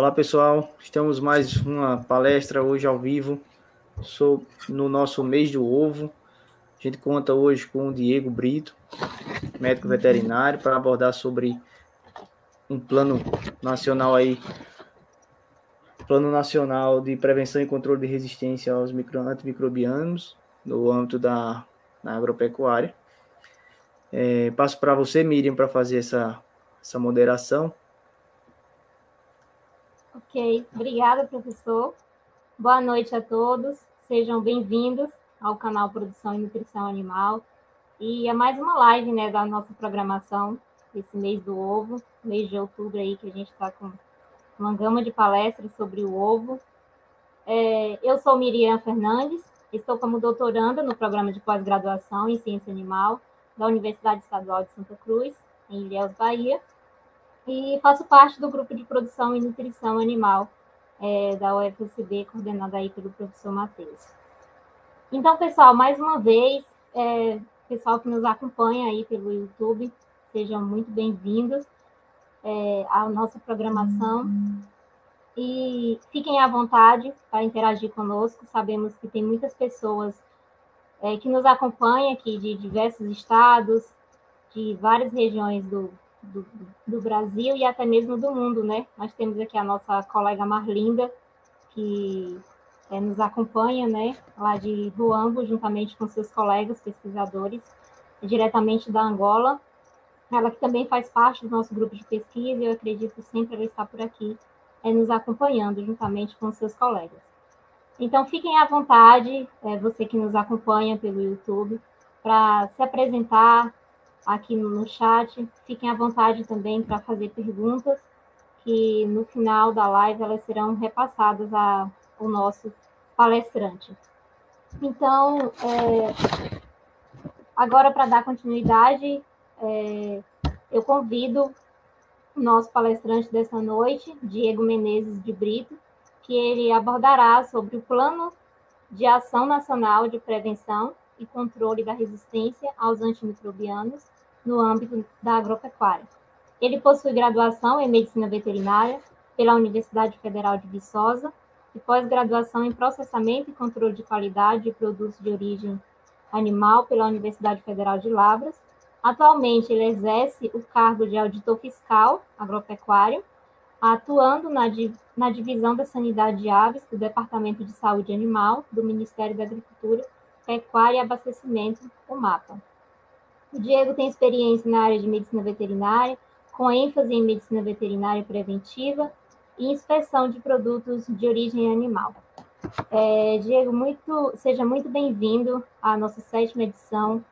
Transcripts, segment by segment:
Olá pessoal, estamos mais uma palestra hoje ao vivo sou no nosso mês do ovo. A gente conta hoje com o Diego Brito, médico veterinário, para abordar sobre um plano nacional aí, plano nacional de prevenção e controle de resistência aos micro, antimicrobianos no âmbito da agropecuária. É, passo para você, Miriam, para fazer essa, essa moderação. Ok, obrigada, professor. Boa noite a todos, sejam bem-vindos ao canal Produção e Nutrição Animal. E é mais uma live né, da nossa programação, esse mês do ovo, mês de outubro aí, que a gente está com uma gama de palestras sobre o ovo. É, eu sou Miriam Fernandes, estou como doutoranda no programa de pós-graduação em Ciência Animal da Universidade Estadual de Santa Cruz, em Ilhéus, Bahia, e faço parte do grupo de produção e nutrição animal é, da UFSB, coordenada aí pelo professor Matheus. Então, pessoal, mais uma vez, é, pessoal que nos acompanha aí pelo YouTube, sejam muito bem-vindos é, à nossa programação. E fiquem à vontade para interagir conosco. Sabemos que tem muitas pessoas é, que nos acompanham aqui de diversos estados, de várias regiões do, do, do, Brasil e até mesmo do mundo, né? Nós temos aqui a nossa colega Marlinda, que é, nos acompanha, né, lá de Ruambo, juntamente com seus colegas pesquisadores, diretamente da Angola. Ela que também faz parte do nosso grupo de pesquisa, eu acredito sempre ela está por aqui, é, nos acompanhando, juntamente com seus colegas. Então, fiquem à vontade, é, você que nos acompanha pelo YouTube, para se apresentar, aqui no chat. Fiquem à vontade também para fazer perguntas, que no final da live elas serão repassadas ao nosso palestrante. Então, é, agora para dar continuidade, é, eu convido o nosso palestrante dessa noite, Diego Menezes de Brito, que ele abordará sobre o Plano de Ação Nacional de Prevenção e controle da resistência aos antimicrobianos no âmbito da agropecuária. Ele possui graduação em medicina veterinária pela Universidade Federal de Viçosa e pós-graduação em processamento e controle de qualidade de produtos de origem animal pela Universidade Federal de Lavras. Atualmente, ele exerce o cargo de auditor fiscal agropecuário, atuando na, na divisão da sanidade de aves do Departamento de Saúde Animal do Ministério da Agricultura Pecuária e Abastecimento, o MAPA. O Diego tem experiência na área de medicina veterinária, com ênfase em medicina veterinária preventiva e inspeção de produtos de origem animal. É, Diego, muito, seja muito bem-vindo à nossa sétima edição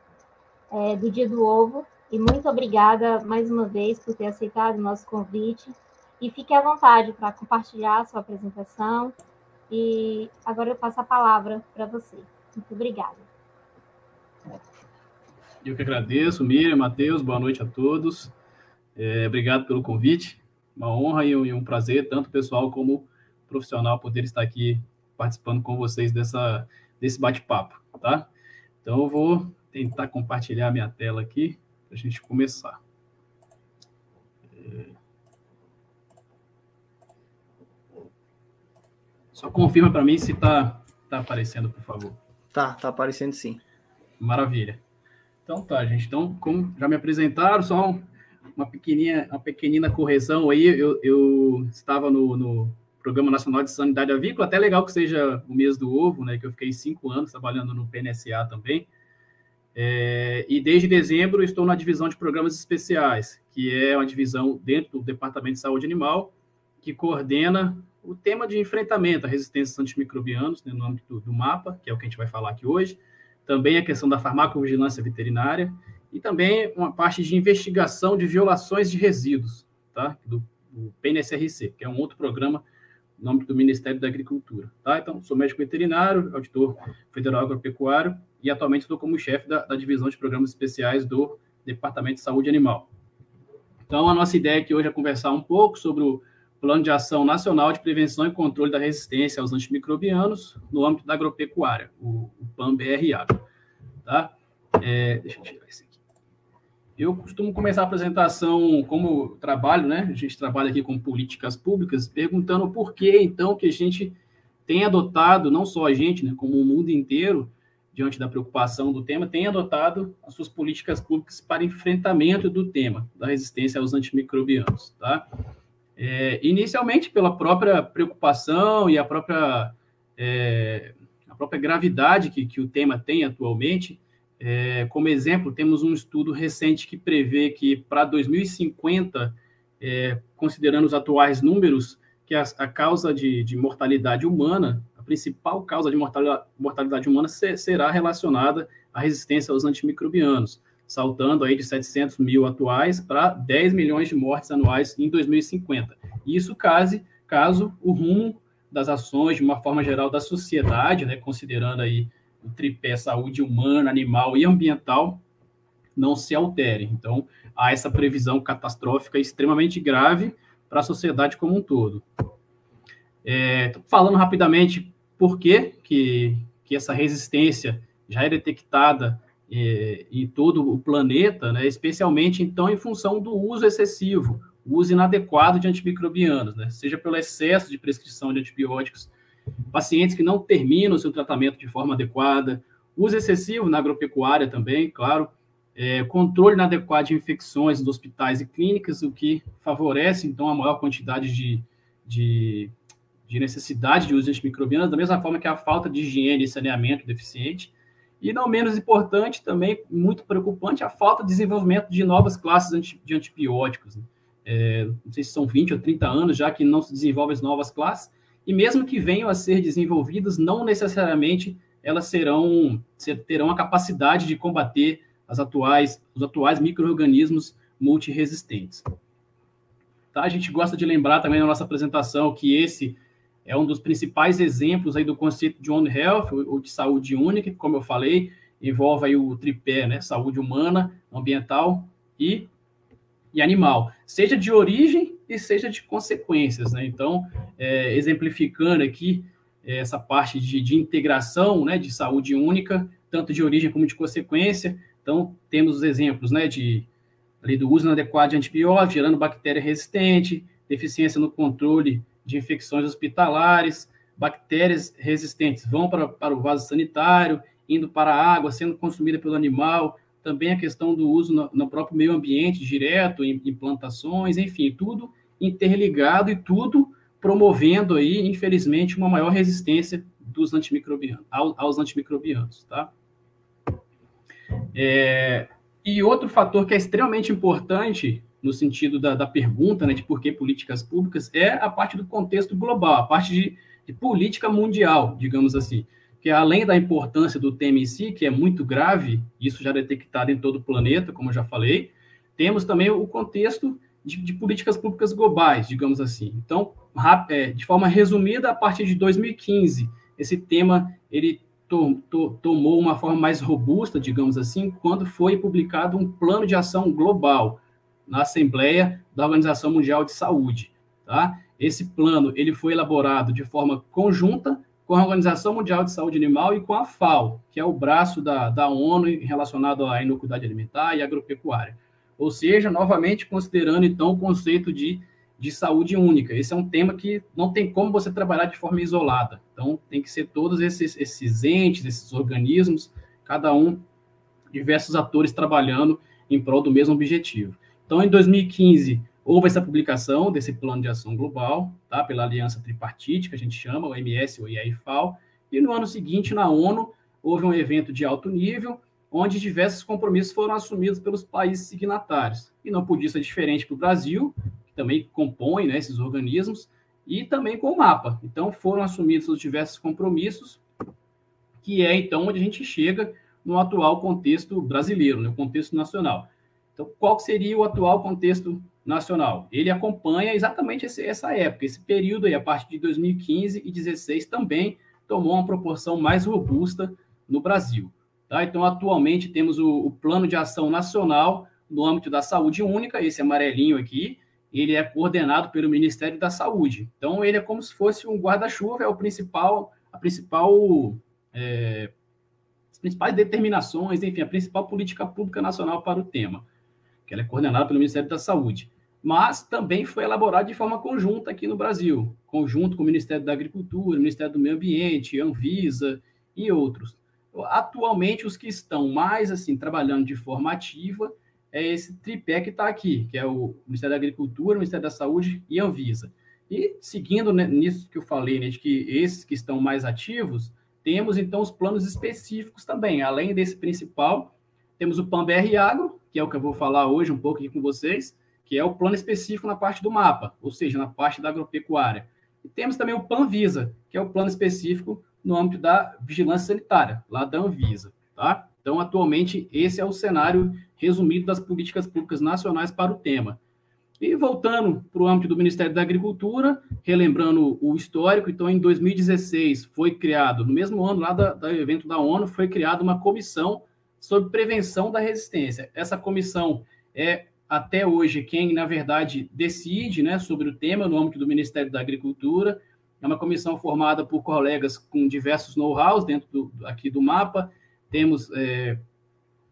é, do Dia do Ovo e muito obrigada mais uma vez por ter aceitado o nosso convite. E fique à vontade para compartilhar a sua apresentação. E agora eu passo a palavra para você. Muito obrigada. Eu que agradeço, Miriam, Matheus, boa noite a todos. É, obrigado pelo convite. Uma honra e um, prazer, tanto pessoal como profissional, poder estar aqui participando com vocês dessa, desse bate-papo, tá? Então, eu vou tentar compartilhar minha tela aqui para a gente começar. É... Só confirma para mim se está tá aparecendo, por favor. Tá, tá aparecendo sim. Maravilha. Então tá, gente. Então, como já me apresentaram, só uma pequenina, uma pequenina correção aí. Eu, eu estava no, no, Programa Nacional de Sanidade Avícola, até legal que seja o mês do ovo, né? Que eu fiquei cinco anos trabalhando no PNSA também. É, e desde dezembro estou na divisão de programas especiais, que é uma divisão dentro do Departamento de Saúde Animal, que coordena o tema de enfrentamento à resistência antimicrobianos, né, no âmbito do, do MAPA, que é o que a gente vai falar aqui hoje, também a questão da farmacovigilância veterinária e também uma parte de investigação de violações de resíduos, tá, do, do PNSRC, que é um outro programa no âmbito do Ministério da Agricultura, tá? Então, sou médico veterinário, auditor federal agropecuário e atualmente estou como chefe da, da divisão de programas especiais do Departamento de Saúde Animal. Então, a nossa ideia aqui hoje é conversar um pouco sobre o Plano de Ação Nacional de Prevenção e Controle da Resistência aos Antimicrobianos no âmbito da agropecuária, o, o PAN-BRA. Tá? É, deixa eu tirar esse aqui. Eu costumo começar a apresentação como trabalho, né? A gente trabalha aqui com políticas públicas, perguntando por que, então, que a gente tem adotado, não só a gente, né, como o mundo inteiro, diante da preocupação do tema, tem adotado as suas políticas públicas para enfrentamento do tema da resistência aos antimicrobianos, tá? É, inicialmente pela própria preocupação e a própria é, a própria gravidade que, que o tema tem atualmente. É, como exemplo, temos um estudo recente que prevê que para 2050, é, considerando os atuais números, que a, a causa de, de mortalidade humana principal causa de mortalidade, mortalidade humana será relacionada à resistência aos antimicrobianos, saltando aí de 700 mil atuais para 10 milhões de mortes anuais em 2050. Isso caso, caso o rumo das ações, de uma forma geral, da sociedade, né, considerando aí o tripé saúde humana, animal e ambiental, não se altere. Então, há essa previsão catastrófica extremamente grave para a sociedade como um todo. É, falando rapidamente por que, que, que essa resistência já é detectada é, em todo o planeta, né, especialmente então em função do uso excessivo, uso inadequado de antimicrobianos, né, seja pelo excesso de prescrição de antibióticos, pacientes que não terminam seu tratamento de forma adequada, uso excessivo na agropecuária também, claro, é, controle inadequado de infecções nos hospitais e clínicas, o que favorece então a maior quantidade de, de de necessidade de uso de antimicrobianos, da mesma forma que a falta de higiene e saneamento deficiente. E não menos importante, também muito preocupante, a falta de desenvolvimento de novas classes de antibióticos. Né? É, não sei se são 20 ou 30 anos já que não se desenvolvem as novas classes, e mesmo que venham a ser desenvolvidas, não necessariamente elas serão terão a capacidade de combater as atuais, os atuais micro-organismos multiresistentes. Tá? A gente gosta de lembrar também na nossa apresentação que esse é um dos principais exemplos aí do conceito de One Health, ou de saúde única, que, como eu falei, envolve aí o tripé, né? Saúde humana, ambiental e, e animal, seja de origem e seja de consequências, né? Então, é, exemplificando aqui é, essa parte de, de integração, né? De saúde única, tanto de origem como de consequência. Então, temos os exemplos, né? De ali, do uso inadequado de antibióticos, gerando bactéria resistente, deficiência no controle de infecções hospitalares, bactérias resistentes vão para, para o vaso sanitário, indo para a água, sendo consumida pelo animal, também a questão do uso no, no próprio meio ambiente, direto, em, em, plantações, enfim, tudo interligado e tudo promovendo aí, infelizmente, uma maior resistência dos antimicrobianos, aos, aos antimicrobianos, tá? É, e outro fator que é extremamente importante no sentido da, da pergunta né, de por que políticas públicas, é a parte do contexto global, a parte de, de política mundial, digamos assim. Que além da importância do tema em si, que é muito grave, isso já é detectado em todo o planeta, como eu já falei, temos também o contexto de, de políticas públicas globais, digamos assim. Então, é, de forma resumida, a partir de 2015, esse tema ele to, to, tomou uma forma mais robusta, digamos assim, quando foi publicado um plano de ação global, na Assembleia da Organização Mundial de Saúde. Tá? Esse plano ele foi elaborado de forma conjunta com a Organização Mundial de Saúde Animal e com a FAO, que é o braço da, da ONU relacionado à inocuidade alimentar e agropecuária. Ou seja, novamente considerando então o conceito de, de saúde única. Esse é um tema que não tem como você trabalhar de forma isolada. Então, tem que ser todos esses, esses entes, esses organismos, cada um, diversos atores trabalhando em prol do mesmo objetivo. Então, em 2015, houve essa publicação desse plano de ação global, tá? pela aliança tripartite, que a gente chama, o MS, o IAIFAO, e no ano seguinte, na ONU, houve um evento de alto nível, onde diversos compromissos foram assumidos pelos países signatários. E não podia ser diferente para o Brasil, que também compõe né, esses organismos, e também com o mapa. Então, foram assumidos os diversos compromissos, que é então onde a gente chega no atual contexto brasileiro, no né, contexto nacional. Então, qual seria o atual contexto nacional? Ele acompanha exatamente esse, essa época, esse período aí, a partir de 2015 e 2016 também tomou uma proporção mais robusta no Brasil. Tá? Então, atualmente temos o, o Plano de Ação Nacional no âmbito da saúde única, esse amarelinho aqui, ele é coordenado pelo Ministério da Saúde. Então, ele é como se fosse um guarda-chuva, é o principal, a principal, é, as principais determinações, enfim, a principal política pública nacional para o tema. Que ela é coordenada pelo Ministério da Saúde, mas também foi elaborada de forma conjunta aqui no Brasil, conjunto com o Ministério da Agricultura, Ministério do Meio Ambiente, Anvisa e outros. Atualmente, os que estão mais assim trabalhando de forma ativa é esse tripé que está aqui, que é o Ministério da Agricultura, Ministério da Saúde e Anvisa. E seguindo né, nisso que eu falei, né, de que esses que estão mais ativos, temos então os planos específicos também. Além desse principal, temos o PAN-BR Agro, que é o que eu vou falar hoje um pouco aqui com vocês, que é o plano específico na parte do mapa, ou seja, na parte da agropecuária. E temos também o PAN-Visa, que é o plano específico no âmbito da vigilância sanitária, lá da Anvisa, tá? Então, atualmente, esse é o cenário resumido das políticas públicas nacionais para o tema. E voltando para o âmbito do Ministério da Agricultura, relembrando o histórico, então, em 2016 foi criado, no mesmo ano lá do evento da ONU, foi criada uma comissão sobre prevenção da resistência. Essa comissão é até hoje quem, na verdade, decide né, sobre o tema no âmbito do Ministério da Agricultura. É uma comissão formada por colegas com diversos know-hows dentro do, aqui do mapa. Temos é,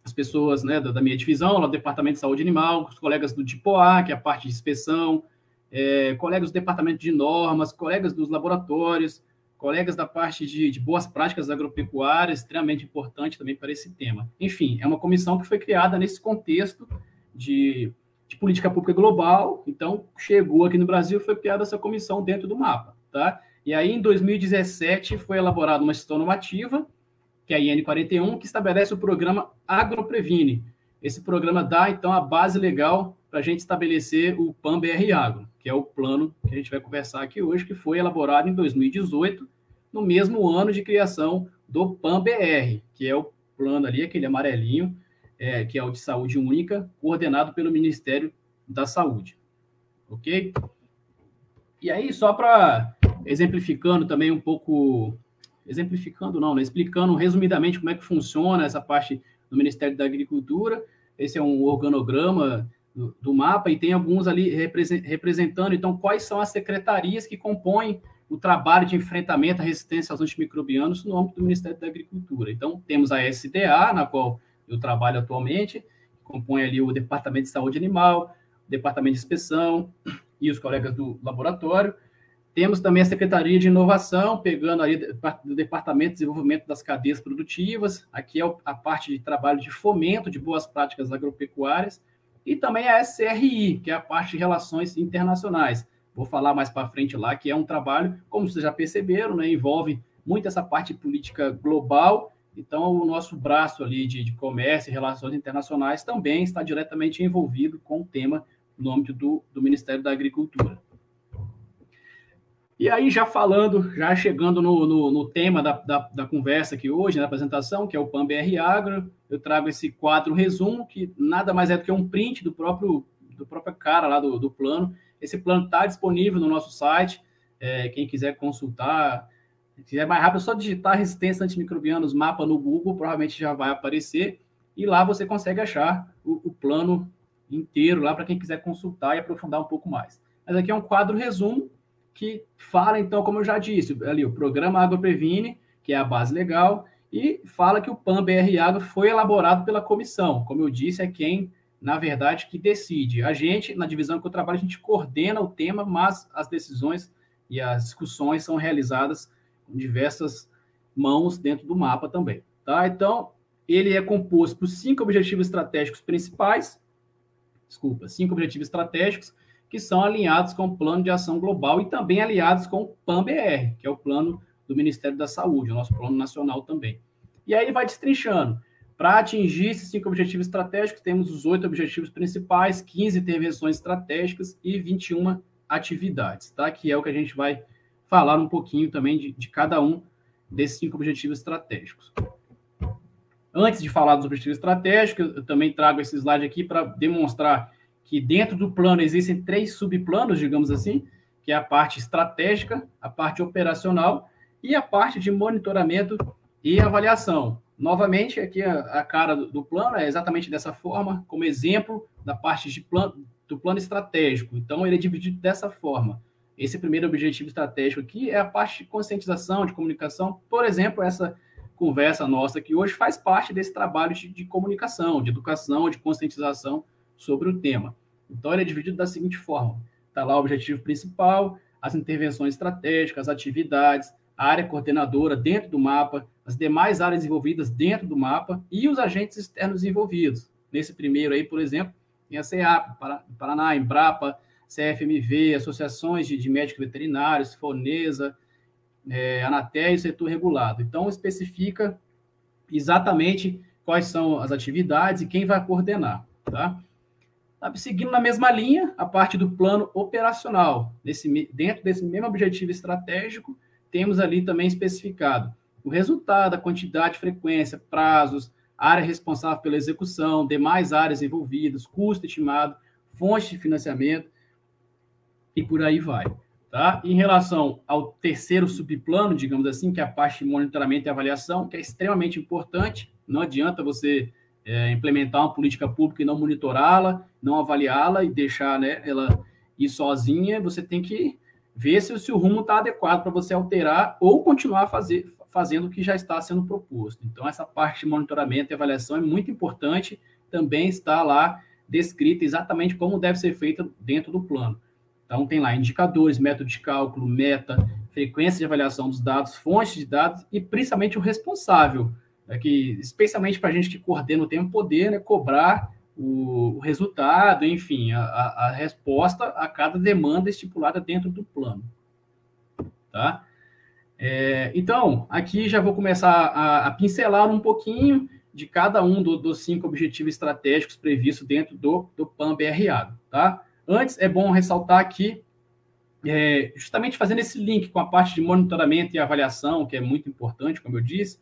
as pessoas né, da, da, minha divisão, do Departamento de Saúde Animal, os colegas do DIPOA, que é a parte de inspeção, é, colegas do Departamento de Normas, colegas dos laboratórios, colegas da parte de, de, boas práticas agropecuárias, extremamente importante também para esse tema. Enfim, é uma comissão que foi criada nesse contexto de, de política pública global, então chegou aqui no Brasil, foi criada essa comissão dentro do mapa tá? E aí, em 2017, foi elaborada uma gestão normativa, que é a IN41, que estabelece o programa AgroPrevine. Esse programa dá, então, a base legal para a gente estabelecer o PAN-BR Agro, que é o plano que a gente vai conversar aqui hoje, que foi elaborado em 2018, no mesmo ano de criação do PAN-BR, que é o plano ali, aquele amarelinho, é, que é o de saúde única, coordenado pelo Ministério da Saúde. Ok? E aí, só para exemplificando também um pouco, exemplificando não, né? explicando resumidamente como é que funciona essa parte do Ministério da Agricultura. Esse é um organograma do, mapa e tem alguns ali representando, então, quais são as secretarias que compõem o trabalho de enfrentamento à resistência aos antimicrobianos no âmbito do Ministério da Agricultura. Então, temos a SDA, na qual eu trabalho atualmente, que compõe ali o Departamento de Saúde Animal, o Departamento de Inspeção e os colegas do laboratório. Temos também a Secretaria de Inovação, pegando aí do Departamento de Desenvolvimento das Cadeias Produtivas, aqui é a parte de trabalho de fomento de boas práticas agropecuárias, e também a SRI, que é a parte de relações internacionais. Vou falar mais para frente lá, que é um trabalho, como vocês já perceberam, né, envolve muito essa parte política global, então o nosso braço ali de, de comércio e relações internacionais também está diretamente envolvido com o tema no âmbito do, do Ministério da Agricultura. E aí, já falando, já chegando no, no, no tema da, da, da, conversa aqui hoje, na apresentação, que é o PAN-BR Agro, eu trago esse quadro resumo, que nada mais é do que um print do próprio, do próprio cara lá do, do plano. Esse plano está disponível no nosso site, é, quem quiser consultar, se quiser mais rápido, é só digitar resistência antimicrobianos mapa no Google, provavelmente já vai aparecer, e lá você consegue achar o, o plano inteiro lá para quem quiser consultar e aprofundar um pouco mais. Mas aqui é um quadro resumo que fala, então, como eu já disse, ali o programa Água Previne, que é a base legal, e fala que o PAN BR Água foi elaborado pela comissão. Como eu disse, é quem, na verdade, que decide. A gente, na divisão que eu trabalho, a gente coordena o tema, mas as decisões e as discussões são realizadas com diversas mãos dentro do mapa também. Tá? Então, ele é composto por cinco objetivos estratégicos principais, desculpa, cinco objetivos estratégicos, que são alinhados com o Plano de Ação Global e também aliados com o PAN-BR, que é o plano do Ministério da Saúde, o nosso plano nacional também. E aí ele vai destrinchando. Para atingir esses cinco objetivos estratégicos, temos os oito objetivos principais, 15 intervenções estratégicas e 21 atividades, tá? Que é o que a gente vai falar um pouquinho também de, de cada um desses cinco objetivos estratégicos. Antes de falar dos objetivos estratégicos, eu também trago esse slide aqui para demonstrar que dentro do plano existem três subplanos, digamos assim, que é a parte estratégica, a parte operacional e a parte de monitoramento e avaliação. Novamente, aqui a, a cara do, do, plano é exatamente dessa forma, como exemplo da parte de plano, do plano estratégico. Então, ele é dividido dessa forma. Esse primeiro objetivo estratégico aqui é a parte de conscientização, de comunicação. Por exemplo, essa conversa nossa aqui hoje faz parte desse trabalho de, de comunicação, de educação, de conscientização sobre o tema. Então, ele é dividido da seguinte forma: está lá o objetivo principal, as intervenções estratégicas, as atividades, a área coordenadora dentro do mapa, as demais áreas envolvidas dentro do mapa e os agentes externos envolvidos. Nesse primeiro aí, por exemplo, tem a CEAP, Paraná, Embrapa, CFMV, associações de, de médicos veterinários, Fornesa, é, Anatel e o setor regulado. Então, especifica exatamente quais são as atividades e quem vai coordenar, tá? Seguindo na mesma linha, a parte do plano operacional. Nesse, dentro desse mesmo objetivo estratégico, temos ali também especificado o resultado, a quantidade, frequência, prazos, área responsável pela execução, demais áreas envolvidas, custo estimado, fonte de financiamento e por aí vai. Tá? Em relação ao terceiro subplano, digamos assim, que é a parte de monitoramento e avaliação, que é extremamente importante, não adianta você é, implementar uma política pública e não monitorá-la, não avaliá-la e deixar né, ela ir sozinha, você tem que ver se, se o rumo está adequado para você alterar ou continuar fazer, fazendo o que já está sendo proposto. Então, essa parte de monitoramento e avaliação é muito importante, também está lá descrita exatamente como deve ser feita dentro do plano. Então, tem lá indicadores, método de cálculo, meta, frequência de avaliação dos dados, fontes de dados e principalmente o responsável, né, que, especialmente para a gente que coordena o tempo, poder né, cobrar o, o, resultado, enfim, a, a, resposta a cada demanda estipulada dentro do plano. Tá? É, então, aqui já vou começar a, a, pincelar um pouquinho de cada um do, dos cinco objetivos estratégicos previstos dentro do, do PAN-BRA. Tá? Antes, é bom ressaltar aqui, é, justamente fazendo esse link com a parte de monitoramento e avaliação, que é muito importante, como eu disse,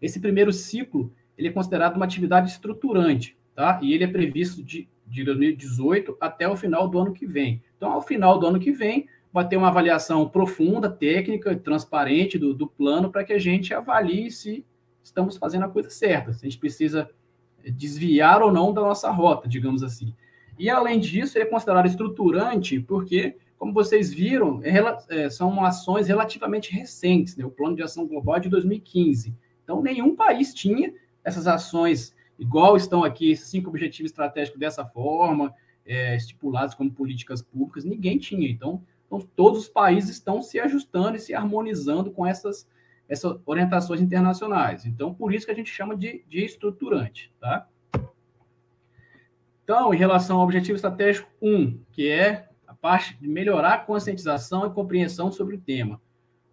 esse primeiro ciclo ele é considerado uma atividade estruturante, tá? E ele é previsto de, de 2018 até o final do ano que vem. Então, ao final do ano que vem, vai ter uma avaliação profunda, técnica, transparente do, do plano para que a gente avalie se estamos fazendo a coisa certa, se a gente precisa desviar ou não da nossa rota, digamos assim. E, além disso, ele é considerado estruturante porque, como vocês viram, é, é, são ações relativamente recentes. Né? O Plano de Ação Global é de 2015. Então, nenhum país tinha essas ações igual estão aqui, esses cinco objetivos estratégicos dessa forma, é, estipulados como políticas públicas, ninguém tinha. Então, então, todos os países estão se ajustando e se harmonizando com essas, essas orientações internacionais. Então, por isso que a gente chama de, de estruturante. Tá? Então, em relação ao objetivo estratégico 1, que é a parte de melhorar a conscientização e compreensão sobre o tema,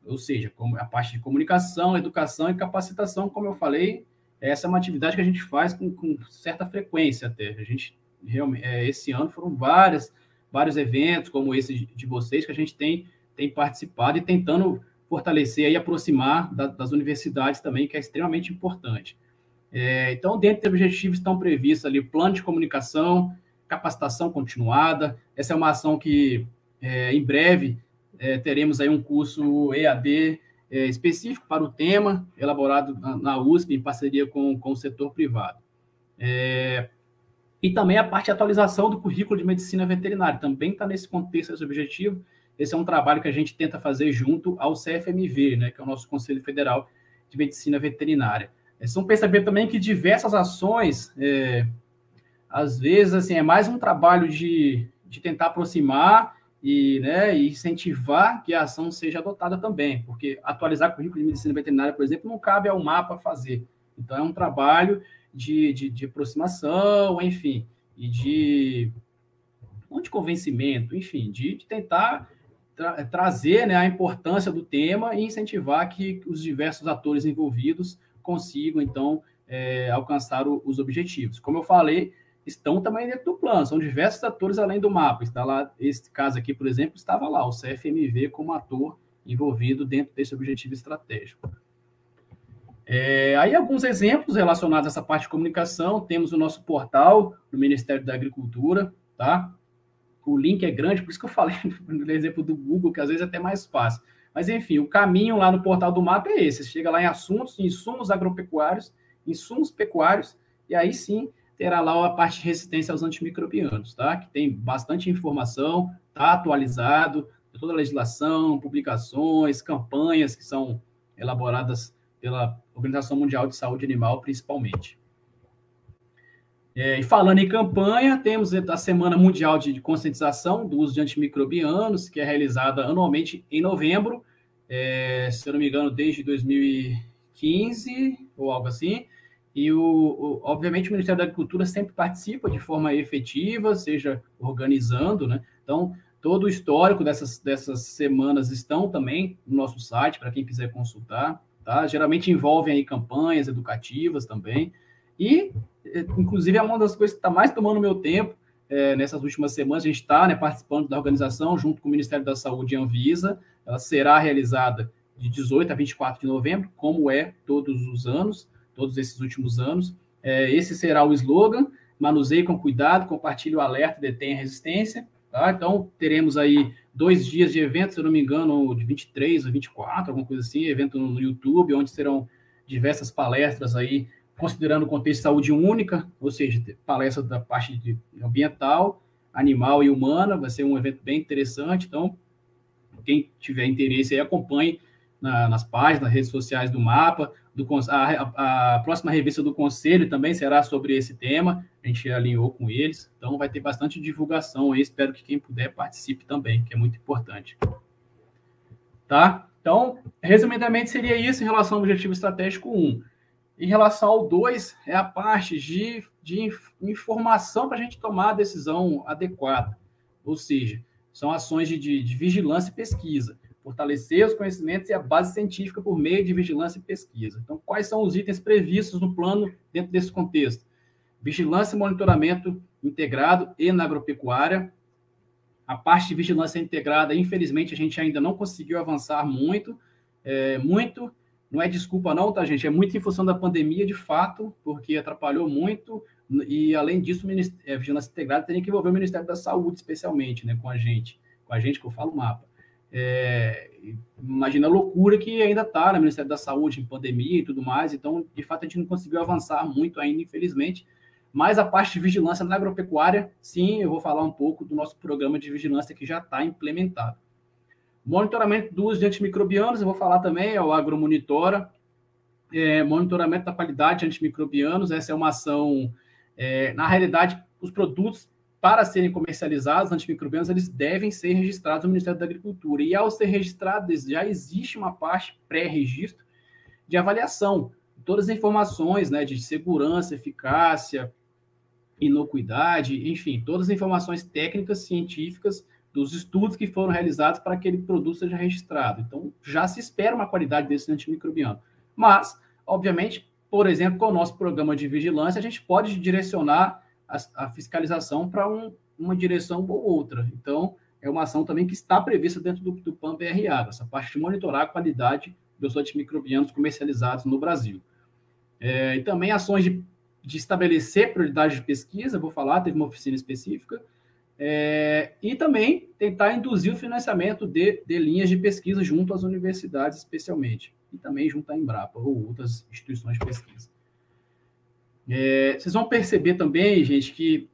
ou seja, a parte de comunicação, educação e capacitação, como eu falei, essa é uma atividade que a gente faz com, com certa frequência até. A gente realmente, é, esse ano foram várias, vários eventos como esse de, de vocês que a gente tem, tem participado e tentando fortalecer e aproximar da, das universidades também, que é extremamente importante. É, então, dentro dos objetivos estão previstos ali plano de comunicação, capacitação continuada. Essa é uma ação que, é, em breve, é, teremos aí um curso EAD é, específico para o tema, elaborado na, na, USP, em parceria com, com o setor privado. É, e também a parte de atualização do currículo de medicina veterinária, também está nesse contexto, esse objetivo. Esse é um trabalho que a gente tenta fazer junto ao CFMV, né, que é o nosso Conselho Federal de Medicina Veterinária. É só perceber também que diversas ações, é, às vezes, assim, é mais um trabalho de, de tentar aproximar e, né, e incentivar que a ação seja adotada também, porque atualizar o currículo de medicina veterinária, por exemplo, não cabe ao MAPA fazer. Então, é um trabalho de, de, de aproximação, enfim, e de, não de convencimento, enfim, de, de tentar tra trazer né, a importância do tema e incentivar que os diversos atores envolvidos consigam, então, é, alcançar o, os objetivos. Como eu falei, estão também dentro do plano, são diversos atores além do mapa. Está lá, esse caso aqui, por exemplo, estava lá, o CFMV como ator envolvido dentro desse objetivo estratégico. É, aí alguns exemplos relacionados a essa parte de comunicação, temos o nosso portal do Ministério da Agricultura, tá? O link é grande, por isso que eu falei no exemplo do Google, que às vezes é até mais fácil. Mas, enfim, o caminho lá no portal do mapa é esse. Você chega lá em assuntos, insumos agropecuários, insumos pecuários, e aí sim terá lá a parte de resistência aos antimicrobianos, tá? Que tem bastante informação, tá atualizado, toda a legislação, publicações, campanhas que são elaboradas pela Organização Mundial de Saúde Animal, principalmente. É, e falando em campanha, temos a Semana Mundial de Conscientização do Uso de Antimicrobianos, que é realizada anualmente em novembro, é, se eu não me engano, desde 2015 ou algo assim. E, o, o, obviamente, o Ministério da Agricultura sempre participa de forma efetiva, seja organizando, né? Então, todo o histórico dessas, dessas semanas estão também no nosso site, para quem quiser consultar, tá? Geralmente envolvem aí campanhas educativas também. E, é, inclusive, é uma das coisas que está mais tomando meu tempo é, nessas últimas semanas. A gente está né, participando da organização junto com o Ministério da Saúde e Anvisa. Ela será realizada de 18 a 24 de novembro, como é todos os anos todos esses últimos anos. É, esse será o slogan: manuseie com cuidado, compartilhe o alerta, detenha a resistência. Tá? Então, teremos aí dois dias de evento, se eu não me engano, de 23 ou 24, alguma coisa assim, evento no YouTube, onde serão diversas palestras aí, considerando o contexto de saúde única, ou seja, palestras da parte de ambiental, animal e humana, vai ser um evento bem interessante, então, quem tiver interesse aí, acompanhe na, nas páginas, nas redes sociais do Mapa, do, a, a, próxima revista do Conselho também será sobre esse tema, a gente alinhou com eles, então vai ter bastante divulgação aí, espero que quem puder participe também, que é muito importante. Tá? Então, resumidamente, seria isso em relação ao objetivo estratégico 1. Em relação ao 2, é a parte de, de informação para a gente tomar a decisão adequada, ou seja, são ações de, de, de vigilância e pesquisa fortalecer os conhecimentos e a base científica por meio de vigilância e pesquisa. Então, quais são os itens previstos no plano dentro desse contexto? Vigilância e monitoramento integrado e na agropecuária. A parte de vigilância integrada, infelizmente, a gente ainda não conseguiu avançar muito. É, muito, não é desculpa não, tá, gente? É muito em função da pandemia, de fato, porque atrapalhou muito. E, além disso, a é, vigilância integrada teria que envolver o Ministério da Saúde, especialmente, né, com a gente. Com a gente, que eu falo mapa. É, imagina a loucura que ainda está no Ministério da Saúde, em pandemia e tudo mais. Então, de fato, a gente não conseguiu avançar muito ainda, infelizmente. Mas a parte de vigilância na agropecuária, sim, eu vou falar um pouco do nosso programa de vigilância que já está implementado. Monitoramento do uso de antimicrobianos, eu vou falar também, é o Agromonitora. É, monitoramento da qualidade de antimicrobianos, essa é uma ação, é, na realidade, os produtos para serem comercializados, antimicrobianos, eles devem ser registrados no Ministério da Agricultura. E ao ser registrados, já existe uma parte pré-registro de avaliação. Todas as informações né, de segurança, eficácia, inocuidade, enfim, todas as informações técnicas, científicas dos estudos que foram realizados para que aquele produto seja registrado. Então, já se espera uma qualidade desse antimicrobiano. Mas, obviamente, por exemplo, com o nosso programa de vigilância, a gente pode direcionar a, a fiscalização para um, uma direção ou outra. Então, é uma ação também que está prevista dentro do, do PAN-BRA, essa parte de monitorar a qualidade dos antimicrobianos comercializados no Brasil. É, e também ações de, de estabelecer prioridades de pesquisa, vou falar, teve uma oficina específica, é, e também tentar induzir o financiamento de, de, linhas de pesquisa junto às universidades, especialmente, e também junto à Embrapa ou outras instituições de pesquisa. É, vocês vão perceber também, gente, que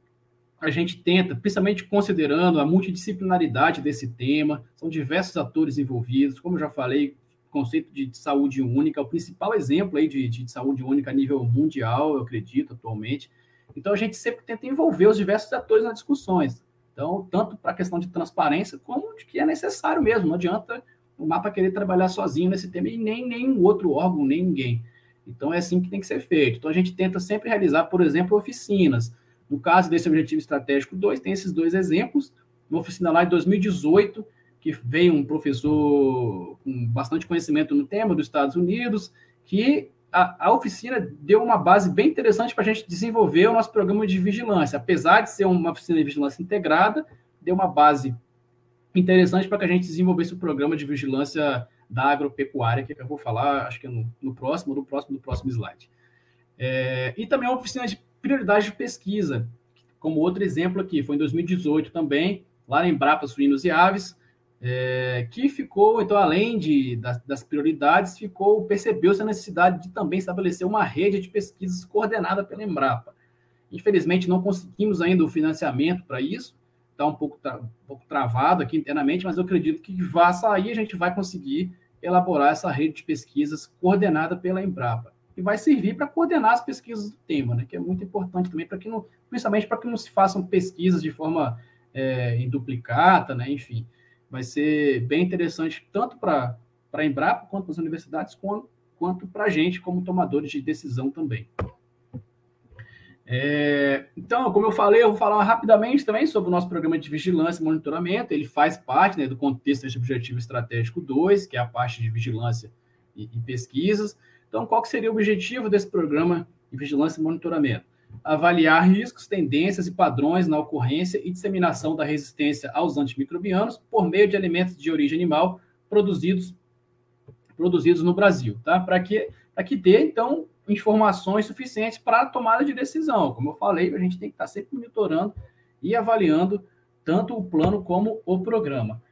a gente tenta, principalmente considerando a multidisciplinaridade desse tema, são diversos atores envolvidos, como eu já falei, o conceito de saúde única, o principal exemplo aí de, de saúde única a nível mundial, eu acredito, atualmente. Então, a gente sempre tenta envolver os diversos atores nas discussões. Então, tanto para a questão de transparência, como de que é necessário mesmo. Não adianta o mapa querer trabalhar sozinho nesse tema e nem nenhum outro órgão, nem ninguém. Então, é assim que tem que ser feito. Então, a gente tenta sempre realizar, por exemplo, oficinas. No caso desse Objetivo Estratégico 2, tem esses dois exemplos. Uma oficina lá em 2018, que veio um professor com bastante conhecimento no tema dos Estados Unidos, que a, a oficina deu uma base bem interessante para a gente desenvolver o nosso programa de vigilância. Apesar de ser uma oficina de vigilância integrada, deu uma base interessante para que a gente desenvolvesse o programa de vigilância da agropecuária, que eu vou falar, acho que no, no próximo, no próximo, no próximo slide. É, e também uma oficina de prioridade de pesquisa, como outro exemplo aqui, foi em 2018 também, lá em Brapa Suínos e Aves, é, que ficou, então, além de, das, das prioridades, ficou, percebeu-se a necessidade de também estabelecer uma rede de pesquisas coordenada pela Embrapa. Infelizmente, não conseguimos ainda o financiamento para isso, está um pouco, um pouco travado aqui internamente, mas eu acredito que vá sair, a gente vai conseguir elaborar essa rede de pesquisas coordenada pela Embrapa. e vai servir para coordenar as pesquisas do tema, né, que é muito importante também para que não, principalmente para que não se façam pesquisas de forma é, em duplicata, né, enfim, vai ser bem interessante tanto para a Embrapa quanto para as universidades quanto, quanto para a gente como tomadores de decisão também. É, então, como eu falei, eu vou falar rapidamente também sobre o nosso programa de vigilância e monitoramento. Ele faz parte né, do contexto deste Objetivo Estratégico 2, que é a parte de vigilância e, e pesquisas. Então, qual seria o objetivo desse programa de vigilância e monitoramento? Avaliar riscos, tendências e padrões na ocorrência e disseminação da resistência aos antimicrobianos por meio de alimentos de origem animal produzidos, produzidos no Brasil, tá? Para que, que dê, então, informações suficientes para a tomada de decisão. Como eu falei, a gente tem que estar sempre monitorando e avaliando tanto o plano como o programa.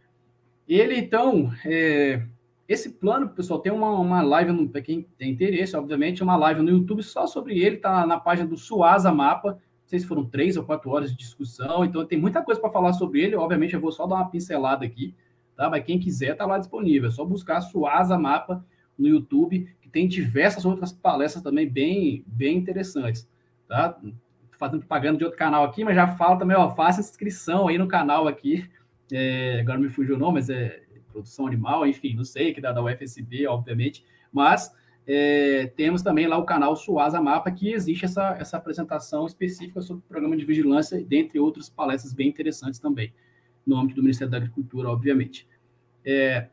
Ele, então, é, esse plano, pessoal, tem uma, uma live, para quem tem interesse, obviamente, uma live no YouTube só sobre ele, está na página do Suasa Mapa. Não sei se foram três ou quatro horas de discussão, então tem muita coisa para falar sobre ele. Obviamente, eu vou só dar uma pincelada aqui, tá? Mas quem quiser, tá lá disponível. É só buscar Suasa Mapa no YouTube, que tem diversas outras palestras também bem, bem interessantes, tá? Fazendo propaganda de outro canal aqui, mas já falo também, ó, faça inscrição aí no canal aqui. É, agora me fugiu o nome, mas é produção animal, enfim, não sei, que dá da UFSB, obviamente, mas é, temos também lá o canal Suasa Mapa, que existe essa, essa apresentação específica sobre o programa de vigilância, dentre outras palestras bem interessantes também, no âmbito do Ministério da Agricultura, obviamente. É,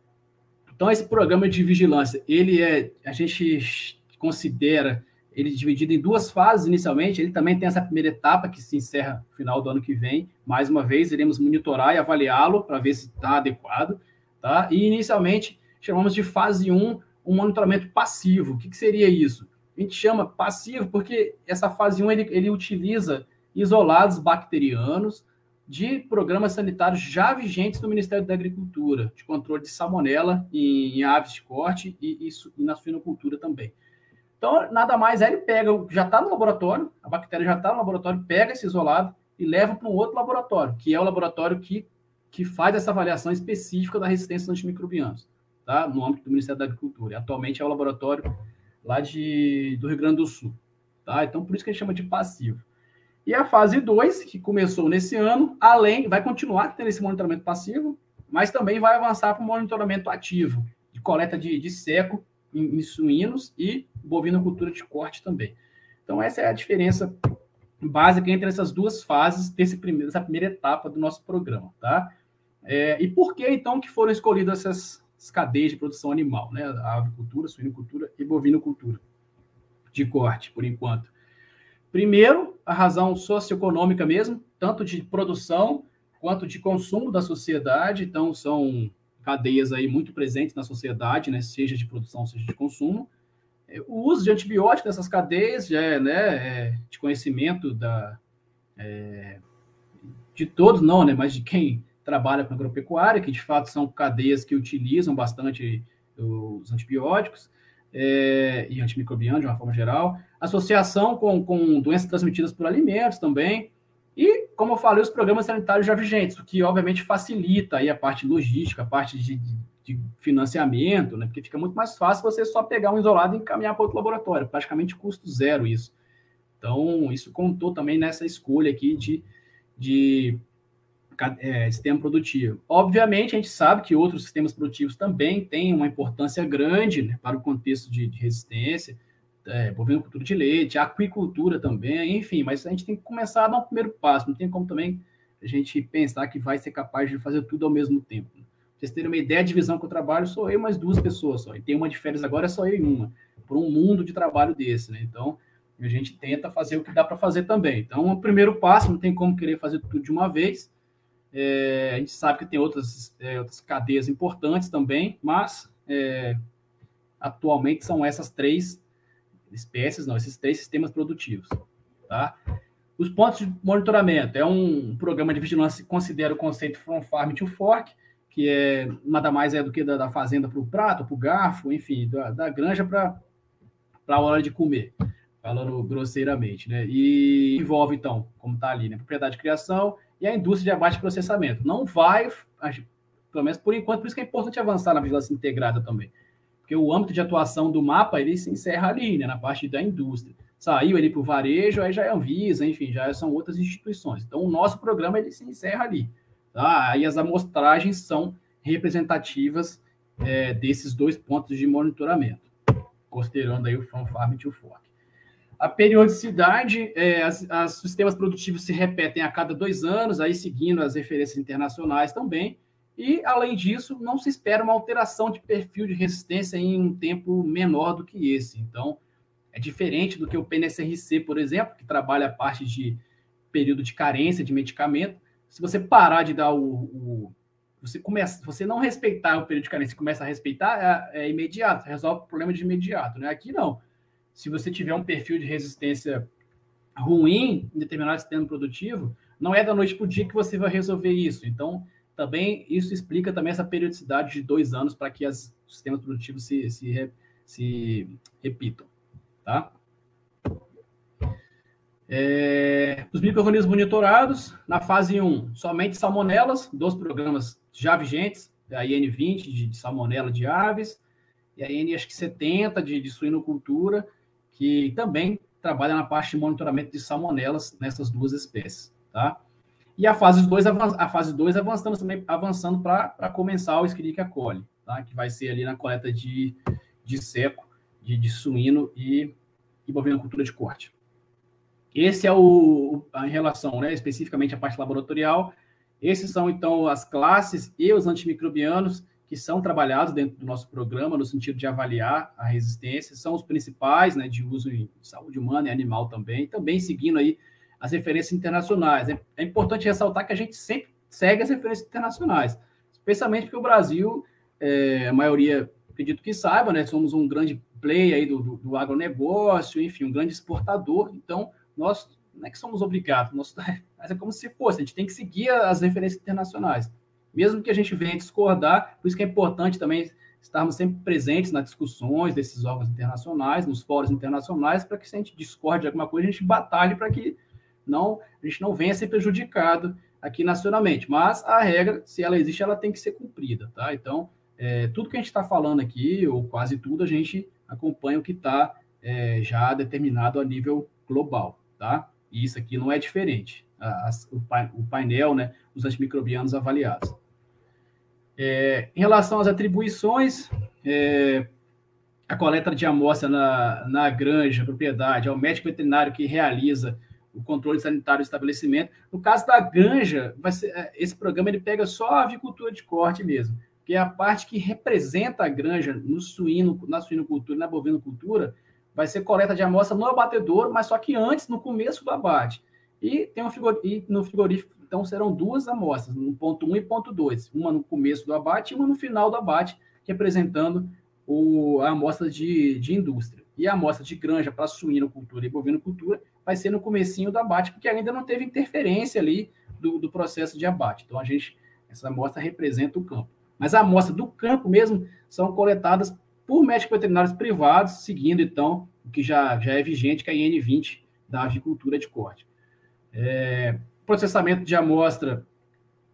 então, esse programa de vigilância, ele é, a gente considera ele dividido em duas fases inicialmente, ele também tem essa primeira etapa que se encerra no final do ano que vem, mais uma vez, iremos monitorar e avaliá-lo para ver se está adequado, Tá? E inicialmente chamamos de fase 1 um monitoramento passivo. O que, que, seria isso? A gente chama passivo porque essa fase 1 ele, ele utiliza isolados bacterianos de programas sanitários já vigentes no Ministério da Agricultura, de controle de salmonela em, em aves de corte e, e, e, na suinocultura também. Então, nada mais é, ele pega, já está no laboratório, a bactéria já está no laboratório, pega esse isolado e leva para um outro laboratório, que é o laboratório que que faz essa avaliação específica da resistência aos antimicrobianos, tá? no âmbito do Ministério da Agricultura. E atualmente é o laboratório lá de, do Rio Grande do Sul. Tá? Então, por isso que a gente chama de passivo. E a fase 2, que começou nesse ano, além, vai continuar tendo esse monitoramento passivo, mas também vai avançar para o monitoramento ativo, de coleta de, de seco em, em suínos e bovinocultura de corte também. Então, essa é a diferença básica entre essas duas fases desse primeiro, dessa primeira etapa do nosso programa, tá? É, e por que, então, que foram escolhidas essas cadeias de produção animal, né? A avicultura, suinocultura e bovinocultura de corte, por enquanto. Primeiro, a razão socioeconômica mesmo, tanto de produção quanto de consumo da sociedade. Então, são cadeias aí muito presentes na sociedade, né? Seja de produção, seja de consumo. É, o uso de antibióticos nessas cadeias já é, né, é de conhecimento da, é, de todos, não, né? Mas de quem trabalha com agropecuária, que de fato são cadeias que utilizam bastante os antibióticos é, e antimicrobianos de uma forma geral, associação com, com doenças transmitidas por alimentos também, e, como eu falei, os programas sanitários já vigentes, o que obviamente facilita aí a parte logística, a parte de, de financiamento, né? porque fica muito mais fácil você só pegar um isolado e encaminhar para outro laboratório, praticamente custo zero isso. Então, isso contou também nessa escolha aqui de, de é, sistema produtivo. Obviamente, a gente sabe que outros sistemas produtivos também têm uma importância grande né, para o contexto de, de resistência, é, bovinocultura de leite, aquicultura também, enfim, mas a gente tem que começar a dar um primeiro passo, não tem como também a gente pensar que vai ser capaz de fazer tudo ao mesmo tempo. Pra vocês terem uma ideia, a divisão que eu trabalho, sou eu mais duas pessoas só, e tem uma de férias agora, é só eu e uma, por um mundo de trabalho desse, né? Então, a gente tenta fazer o que dá para fazer também. Então, o primeiro passo, não tem como querer fazer tudo de uma vez, é, a gente sabe que tem outras, é, outras cadeias importantes também, mas é, atualmente são essas três espécies, não, esses três sistemas produtivos. Tá? Os pontos de monitoramento é um programa de vigilância que considera o conceito From Farm to Fork, que é nada mais é do que da, da fazenda para o prato, para o garfo, enfim, da, da granja para a hora de comer, falando grosseiramente, né? E envolve, então, como está ali, né? Propriedade de criação, e a indústria de abate e processamento. Não vai, pelo menos por enquanto, por isso que é importante avançar na vigilância integrada também. porque o âmbito de atuação do mapa ele se encerra ali, né, na parte da indústria. Saiu ele para o varejo, aí já é Anvisa, enfim, já são outras instituições. Então, o nosso programa ele se encerra ali. Tá? Aí as amostragens são representativas é, desses dois pontos de monitoramento, considerando aí o Farm Farm to Fork. A periodicidade, é, os sistemas produtivos se repetem a cada dois anos, aí seguindo as referências internacionais também, e, além disso, não se espera uma alteração de perfil de resistência em um tempo menor do que esse. Então, é diferente do que o PNSRC, por exemplo, que trabalha a parte de período de carência de medicamento. Se você parar de dar o, o você começa, você não respeitar o período de carência e começa a respeitar, é, é imediato, resolve o problema de imediato, né? Aqui não. Se você tiver um perfil de resistência ruim em determinado sistema produtivo, não é da noite para o dia que você vai resolver isso. Então, também isso explica também essa periodicidade de dois anos para que os sistemas produtivos se, se, se repitam, tá? É, os micro-organismos monitorados, na fase 1, somente salmonelas, dos programas já vigentes, a IN20 de, de salmonela de aves, e a IN, acho que 70 de, de suinocultura, que também trabalha na parte de monitoramento de salmonelas nessas duas espécies, tá? E a fase 2, a fase 2 avançamos também avançando para comensal Escherichia coli, tá? Que vai ser ali na coleta de, de seco, de, de suíno e, e bovinocultura de corte. Esse é o, em relação, né, especificamente a parte laboratorial. Esses são, então, as classes e os antimicrobianos que são trabalhados dentro do nosso programa, no sentido de avaliar a resistência, são os principais, né, de uso em saúde humana e animal também, também seguindo aí as referências internacionais. É, é importante ressaltar que a gente sempre segue as referências internacionais, especialmente porque o Brasil, é, a maioria, acredito que saiba, né, somos um grande player aí do, do, do agronegócio, enfim, um grande exportador, então nós não é que somos obrigados, nós, mas é como se fosse, a gente tem que seguir as referências internacionais. Mesmo que a gente venha discordar, por isso que é importante também estarmos sempre presentes nas discussões desses órgãos internacionais, nos fóruns internacionais, para que se a gente discorde de alguma coisa, a gente batalhe para que não, a gente não venha ser prejudicado aqui nacionalmente. Mas a regra, se ela existe, ela tem que ser cumprida, tá? Então, é, tudo que a gente está falando aqui, ou quase tudo, a gente acompanha o que está é, já determinado a nível global tá? E isso aqui não é diferente. O, painel, né, os antimicrobianos avaliados. É, em relação às atribuições, é, a coleta de amostra na, na granja, propriedade, é o médico veterinário que realiza o controle sanitário do estabelecimento. No caso da granja, ser, é, esse programa ele pega só a avicultura de corte mesmo, que é a parte que representa a granja no suíno, na suinocultura e na bovinocultura, vai ser coleta de amostra no abatedouro, mas só que antes, no começo do abate. E, tem um frigor... e no frigorífico, então, serão duas amostras, no ponto 1 e ponto 2. Uma no começo do abate e uma no final do abate, representando o... a amostra de, de indústria. E a amostra de granja para suinocultura e bovinocultura vai ser no comecinho do abate, porque ainda não teve interferência ali do, do processo de abate. Então, a gente, essa amostra representa o campo. Mas a amostra do campo mesmo são coletadas por médicos veterinários privados, seguindo, então, o que já, já é vigente, que é a IN20 da avicultura de corte. É, processamento de amostra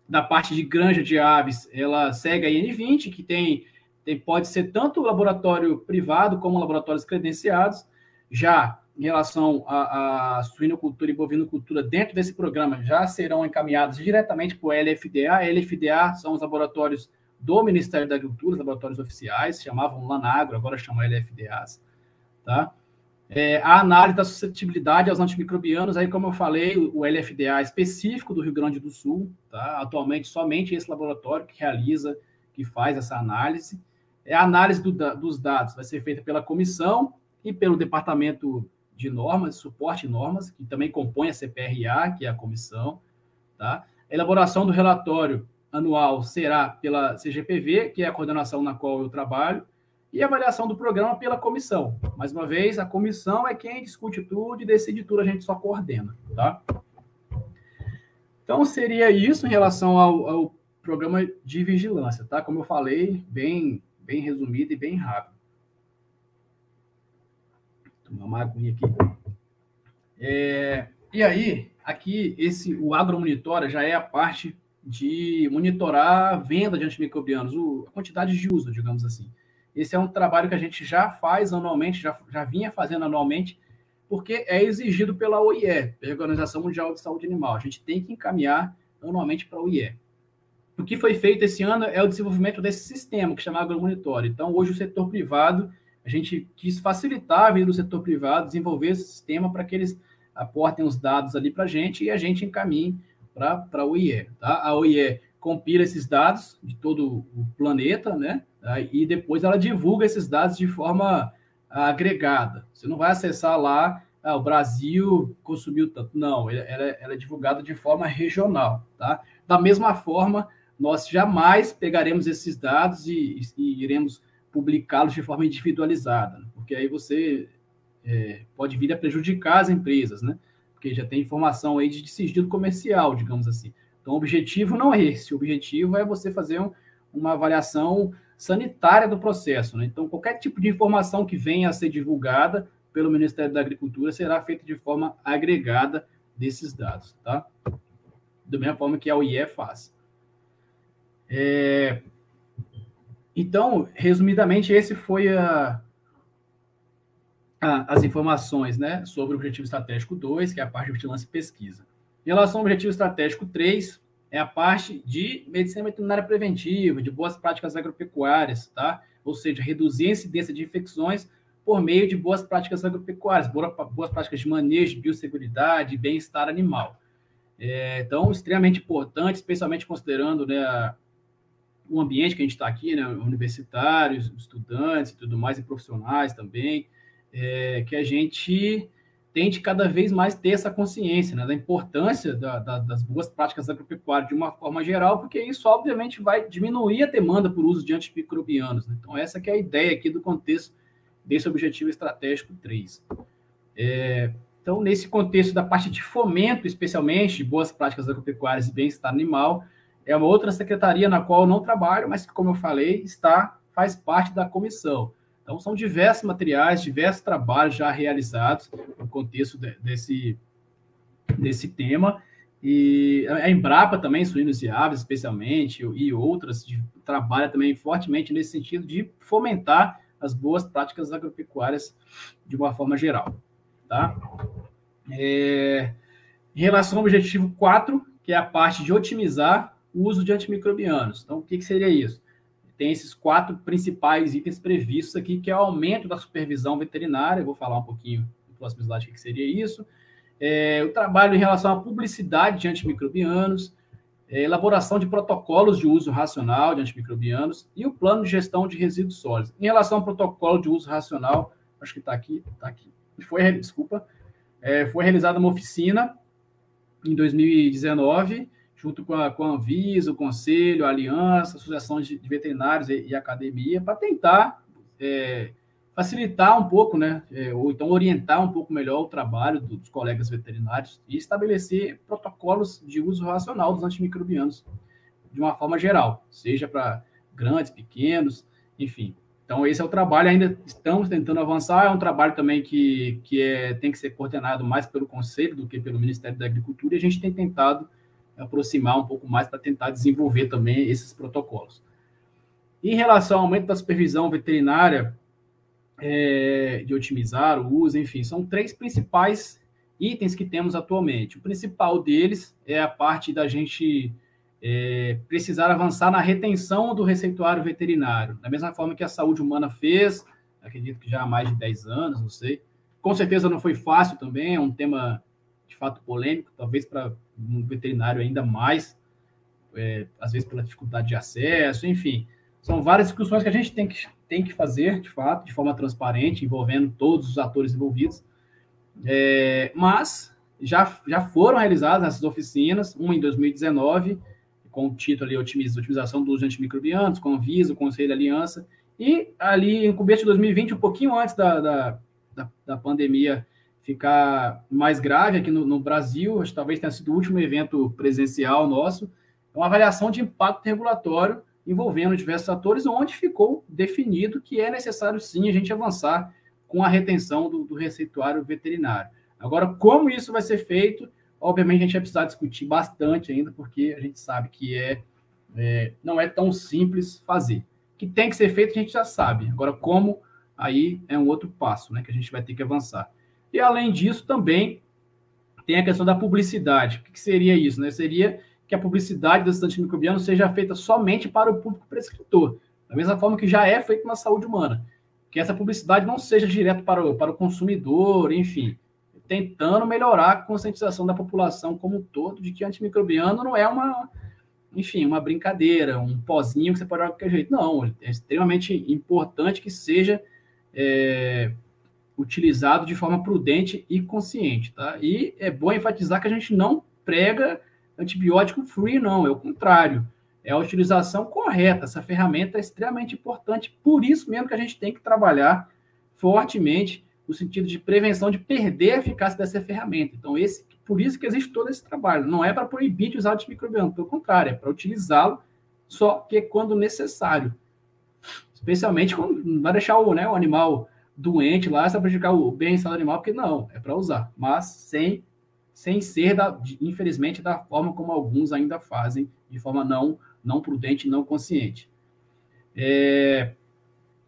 da parte de granja de aves, ela segue a IN20, que tem, tem pode ser tanto laboratório privado como laboratórios credenciados. Já em relação à, à suinocultura e bovinocultura, dentro desse programa, já serão encaminhados diretamente para o LFDA. LFDA são os laboratórios do Ministério da Agricultura, os laboratórios oficiais, chamavam Lanagro, agora chamam LFDAs, tá? É, a análise da suscetibilidade aos antimicrobianos, aí como eu falei, o LFDA específico do Rio Grande do Sul, tá? Atualmente somente esse laboratório que realiza, que faz essa análise. É, a análise do, dos dados vai ser feita pela comissão e pelo departamento de normas, suporte normas, que também compõe a CPRA, que é a comissão, tá? A elaboração do relatório anual será pela CGPV, que é a coordenação na qual eu trabalho, e avaliação do programa pela comissão. Mais uma vez, a comissão é quem discute tudo e decide tudo, a gente só coordena, tá? Então, seria isso em relação ao, ao programa de vigilância, tá? Como eu falei, bem, bem resumido e bem rápido. Tomar uma aguinha aqui. É, e aí, aqui, esse, o agromonitora já é a parte de monitorar a venda de antimicrobianos, o, a quantidade de uso, digamos assim. Esse é um trabalho que a gente já faz anualmente, já, já vinha fazendo anualmente, porque é exigido pela OIE, Organização Mundial de Saúde Animal. A gente tem que encaminhar anualmente para a OIE. O que foi feito esse ano é o desenvolvimento desse sistema, que chama AgroMonitor. Então, hoje, o setor privado, a gente quis facilitar a vida do setor privado, desenvolver esse sistema para que eles aportem os dados ali para a gente e a gente encaminhe para a OIE. Tá? A OIE compila esses dados de todo o planeta, né? E depois ela divulga esses dados de forma agregada. Você não vai acessar lá, ah, o Brasil consumiu tanto. Não, ela, ela é divulgada de forma regional, tá? Da mesma forma, nós jamais pegaremos esses dados e, e iremos publicá-los de forma individualizada, né? porque aí você é, pode vir a prejudicar as empresas, né? Porque já tem informação aí de sigilo comercial, digamos assim. Então, o objetivo não é esse. O objetivo é você fazer um, uma avaliação sanitária do processo. Né? Então, qualquer tipo de informação que venha a ser divulgada pelo Ministério da Agricultura será feita de forma agregada desses dados, tá? Da mesma forma que a OIE faz. É... Então, resumidamente, esse foi a, as informações né, sobre o Objetivo Estratégico 2, que é a parte de vigilância e pesquisa. Em relação ao Objetivo Estratégico 3, é a parte de medicina veterinária preventiva, de boas práticas agropecuárias, tá? Ou seja, reduzir a incidência de infecções por meio de boas práticas agropecuárias, boas práticas de manejo, de biosseguridade, bem-estar animal. É, então, extremamente importante, especialmente considerando né, o ambiente que a gente está aqui, né, universitários, estudantes e tudo mais, e profissionais também, é, que a gente tente cada vez mais ter essa consciência né, da importância da, da, das boas práticas agropecuárias de uma forma geral, porque isso, obviamente, vai diminuir a demanda por uso de antimicrobianos. Né? Então, essa que é a ideia aqui do contexto desse objetivo estratégico 3. É, então, nesse contexto da parte de fomento, especialmente, de boas práticas agropecuárias e bem-estar animal, é uma outra secretaria na qual eu não trabalho, mas que, como eu falei, está faz parte da comissão. Então, são diversos materiais, diversos trabalhos já realizados no contexto de, desse, desse tema. E a Embrapa também, suínos e aves, especialmente, e outras, de, trabalha também fortemente nesse sentido de fomentar as boas práticas agropecuárias de uma forma geral. Tá? É, em relação ao objetivo 4, que é a parte de otimizar o uso de antimicrobianos. Então, o que, que seria isso? Tem esses quatro principais itens previstos aqui, que é o aumento da supervisão veterinária, eu vou falar um pouquinho no próximo slide o que seria isso, é, o trabalho em relação à publicidade de antimicrobianos, é, elaboração de protocolos de uso racional de antimicrobianos e o plano de gestão de resíduos sólidos. Em relação ao protocolo de uso racional, acho que está aqui, está aqui, foi, desculpa, é, foi realizada uma oficina em 2019, junto com a, com a Anvisa, o Conselho, a Aliança, associações de, veterinários e, e academia, para tentar é, facilitar um pouco, né, é, ou então orientar um pouco melhor o trabalho dos colegas veterinários e estabelecer protocolos de uso racional dos antimicrobianos de uma forma geral, seja para grandes, pequenos, enfim. Então, esse é o trabalho, ainda estamos tentando avançar, é um trabalho também que, que é, tem que ser coordenado mais pelo Conselho do que pelo Ministério da Agricultura, e a gente tem tentado aproximar um pouco mais para tentar desenvolver também esses protocolos. Em relação ao aumento da supervisão veterinária, é, de otimizar o uso, enfim, são três principais itens que temos atualmente. O principal deles é a parte da gente é, precisar avançar na retenção do receituário veterinário, da mesma forma que a saúde humana fez, acredito que já há mais de 10 anos, não sei. Com certeza não foi fácil também, é um tema de fato polêmico, talvez para um veterinário ainda mais, é, às vezes pela dificuldade de acesso, enfim. São várias discussões que a gente tem que, tem que fazer, de fato, de forma transparente, envolvendo todos os atores envolvidos. É, mas já, já foram realizadas essas oficinas, uma em 2019, com o título ali, Otimização do uso de antimicrobianos, com o Visa, o Conselho de Aliança, e ali em começo de 2020, um pouquinho antes da, da, da, da pandemia ficar mais grave aqui no, no Brasil, acho que talvez tenha sido o último evento presencial nosso, é uma avaliação de impacto regulatório envolvendo diversos atores, onde ficou definido que é necessário sim a gente avançar com a retenção do, do receituário veterinário. Agora, como isso vai ser feito, obviamente a gente vai precisar discutir bastante ainda, porque a gente sabe que é, é não é tão simples fazer. que tem que ser feito, a gente já sabe. Agora, como, aí é um outro passo, né, que a gente vai ter que avançar. E, além disso, também tem a questão da publicidade. O que seria isso? Né? Seria que a publicidade dos antimicrobianos seja feita somente para o público prescritor, da mesma forma que já é feito na saúde humana. Que essa publicidade não seja direto para o, para o consumidor, enfim, tentando melhorar a conscientização da população como um todo de que antimicrobiano não é uma, enfim, uma brincadeira, um pozinho que você pode jogar de qualquer jeito. Não, é extremamente importante que seja é, utilizado de forma prudente e consciente, tá? E é bom enfatizar que a gente não prega antibiótico free, não, é o contrário. É a utilização correta. Essa ferramenta é extremamente importante, por isso mesmo que a gente tem que trabalhar fortemente no sentido de prevenção de perder a eficácia dessa ferramenta. Então, esse, por isso que existe todo esse trabalho. Não é para proibir de usar antimicrobiano, pelo contrário, é para utilizá-lo só que quando necessário. Especialmente quando não vai deixar o, né, o animal doente lá, só prejudicar o bem-estar animal, porque não, é para usar, mas sem, sem ser, da, infelizmente, da forma como alguns ainda fazem, de forma não, não prudente, não consciente. É,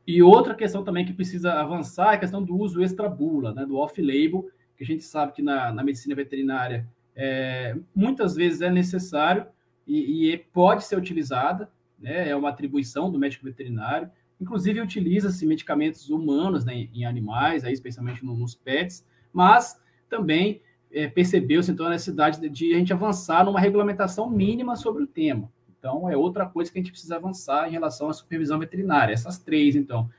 e outra questão também que precisa avançar é a questão do uso extra-bula, né, do off-label, que a gente sabe que na, na medicina veterinária é, muitas vezes é necessário e, e, pode ser utilizada, né, é uma atribuição do médico veterinário. Inclusive, utiliza-se medicamentos humanos né, em animais, aí, especialmente nos pets, mas também é, percebeu-se então a necessidade de, de a gente avançar numa regulamentação mínima sobre o tema. Então, é outra coisa que a gente precisa avançar em relação à supervisão veterinária. Essas três, então,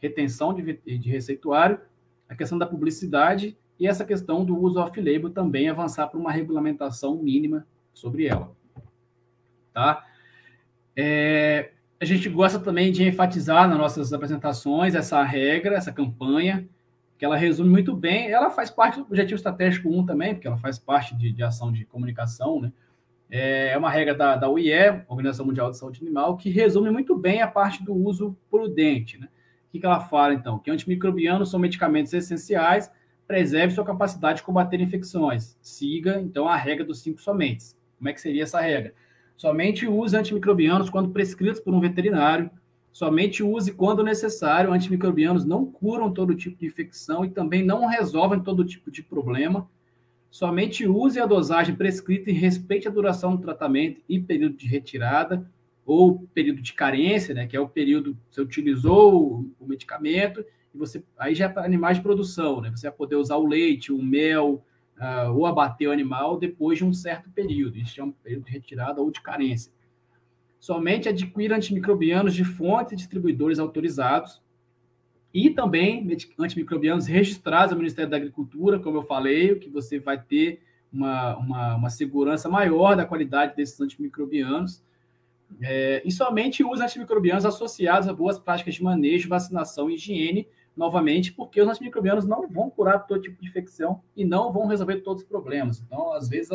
retenção de, de receituário, a questão da publicidade e essa questão do uso off-label também avançar para uma regulamentação mínima sobre ela. Tá? É, a gente gosta também de enfatizar nas nossas apresentações essa regra, essa campanha, que ela resume muito bem. Ela faz parte do Objetivo Estratégico 1 também, porque ela faz parte de, de ação de comunicação, né? É, é uma regra da, da OIE, Organização Mundial de Saúde Animal, que resume muito bem a parte do uso prudente. Né? O que, que ela fala, então? Que antimicrobianos são medicamentos essenciais, preserve sua capacidade de combater infecções. Siga, então, a regra dos cinco somente. Como é que seria essa regra? Somente use antimicrobianos quando prescritos por um veterinário. Somente use quando necessário. Antimicrobianos não curam todo tipo de infecção e também não resolvem todo tipo de problema. Somente use a dosagem prescrita e respeite a duração do tratamento e período de retirada ou período de carência, né, que é o período que você utilizou o, medicamento e você aí já é para animais de produção, né? Você vai poder usar o leite, o mel uh, ou abater o animal depois de um certo período. Isso é um período de retirada ou de carência. Somente adquira antimicrobianos de fontes e distribuidores autorizados e também antimicrobianos registrados no Ministério da Agricultura, como eu falei, que você vai ter uma, uma, uma segurança maior da qualidade desses antimicrobianos. É, e somente usa antimicrobianos associados a boas práticas de manejo, vacinação e higiene, novamente, porque os antimicrobianos não vão curar todo tipo de infecção e não vão resolver todos os problemas. Então, às vezes,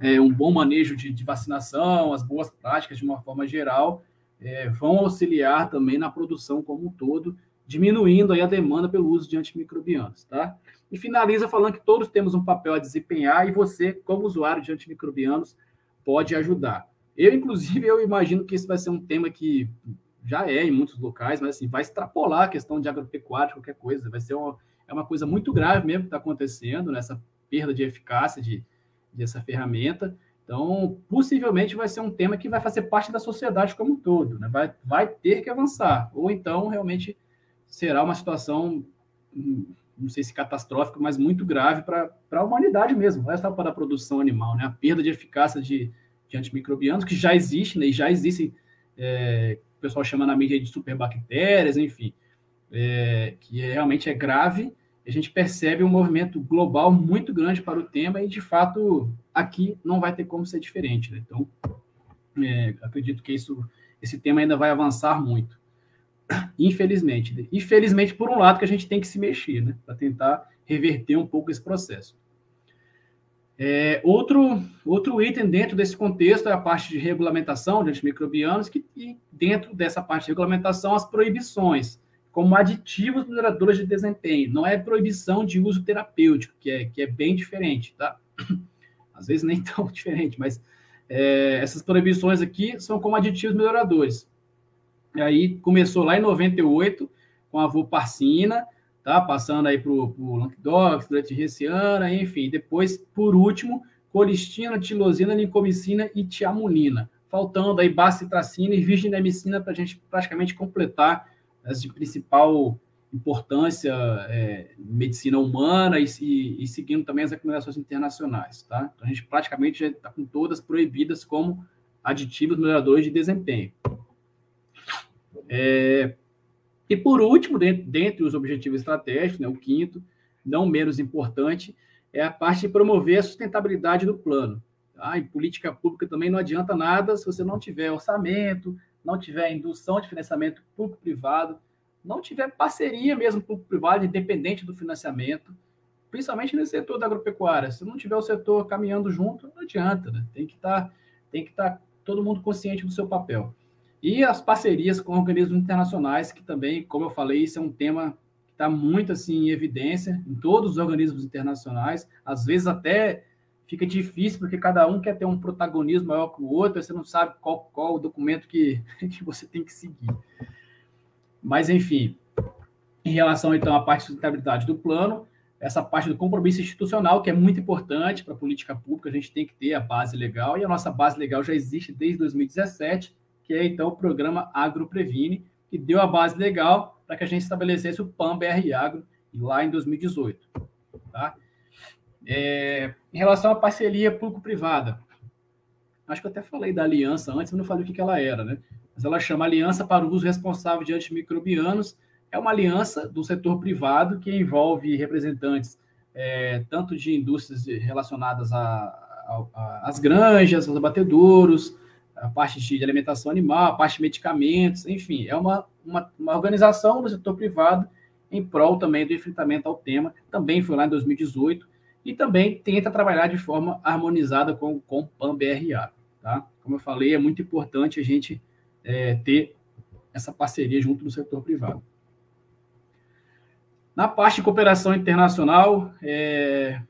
é, um bom manejo de, de, vacinação, as boas práticas de uma forma geral, é, vão auxiliar também na produção como um todo diminuindo aí a demanda pelo uso de antimicrobianos, tá? E finaliza falando que todos temos um papel a desempenhar e você, como usuário de antimicrobianos, pode ajudar. Eu, inclusive, eu imagino que esse vai ser um tema que já é em muitos locais, mas assim, vai extrapolar a questão de agropecuária, qualquer coisa. Vai ser uma, é uma coisa muito grave mesmo que está acontecendo, nessa perda de eficácia de, dessa ferramenta. Então, possivelmente vai ser um tema que vai fazer parte da sociedade como um todo, né? vai, vai ter que avançar. Ou então, realmente, será uma situação, hum, não sei se catastrófica, mas muito grave para a humanidade mesmo, não é só para a produção animal, né? A perda de eficácia de, de antimicrobianos, que já existe, né? E já existem, é, o pessoal chama na mídia de superbactérias, enfim, é, que realmente é grave. A gente percebe um movimento global muito grande para o tema e, de fato, aqui não vai ter como ser diferente. Né? Então, é, acredito que isso, esse tema ainda vai avançar muito. Infelizmente. Infelizmente, por um lado, que a gente tem que se mexer, né? Para tentar reverter um pouco esse processo. É, outro, outro item dentro desse contexto é a parte de regulamentação de antimicrobianos, que, e dentro dessa parte de regulamentação, as proibições, como aditivos melhoradores de desempenho. Não é proibição de uso terapêutico, que é, que é bem diferente, tá? Às vezes nem tão diferente, mas é, essas proibições aqui são como aditivos melhoradores. E aí começou lá em 98 com a voparcina, tá? Passando aí para o Languedoc, Letirreciana, enfim. Depois, por último, colistina, tilosina, lincomicina e tiamulina. Faltando aí bacitracina e virginemicina para a gente praticamente completar as de principal importância é, medicina humana e, e, e, seguindo também as recomendações internacionais, tá? Então, a gente praticamente já está com todas proibidas como aditivos melhoradores de desempenho. É, e por último, dentre, dentre os objetivos estratégicos, né, o quinto, não menos importante, é a parte de promover a sustentabilidade do plano. Tá? Em política pública também não adianta nada se você não tiver orçamento, não tiver indução de financiamento público-privado, não tiver parceria mesmo público-privado, independente do financiamento, principalmente nesse setor da agropecuária. Se não tiver o setor caminhando junto, não adianta, né? Tem que estar, tá, tem que estar tá todo mundo consciente do seu papel. E as parcerias com organismos internacionais, que também, como eu falei, isso é um tema que está muito assim em evidência em todos os organismos internacionais. Às vezes até fica difícil, porque cada um quer ter um protagonismo maior que o outro, você não sabe qual, qual o documento que, que você tem que seguir. Mas, enfim, em relação então à parte de sustentabilidade do plano, essa parte do compromisso institucional, que é muito importante para a política pública, a gente tem que ter a base legal, e a nossa base legal já existe desde 2017, que é então o programa AgroPrevine, que deu a base legal para que a gente estabelecesse o PAN BR Agro lá em 2018. Tá? É, em relação à parceria público-privada, acho que eu até falei da aliança antes, mas não falei o que, que ela era, né? Mas ela chama Aliança para o Uso Responsável de Antimicrobianos. É uma aliança do setor privado que envolve representantes é, tanto de indústrias relacionadas às granjas, aos abatedouros, a parte de alimentação animal, a parte de medicamentos, enfim, é uma, uma, uma, organização do setor privado em prol também do enfrentamento ao tema, também foi lá em 2018, e também tenta trabalhar de forma harmonizada com, com o PAN-BRA. Tá? Como eu falei, é muito importante a gente é, ter essa parceria junto do setor privado. Na parte de cooperação internacional, é,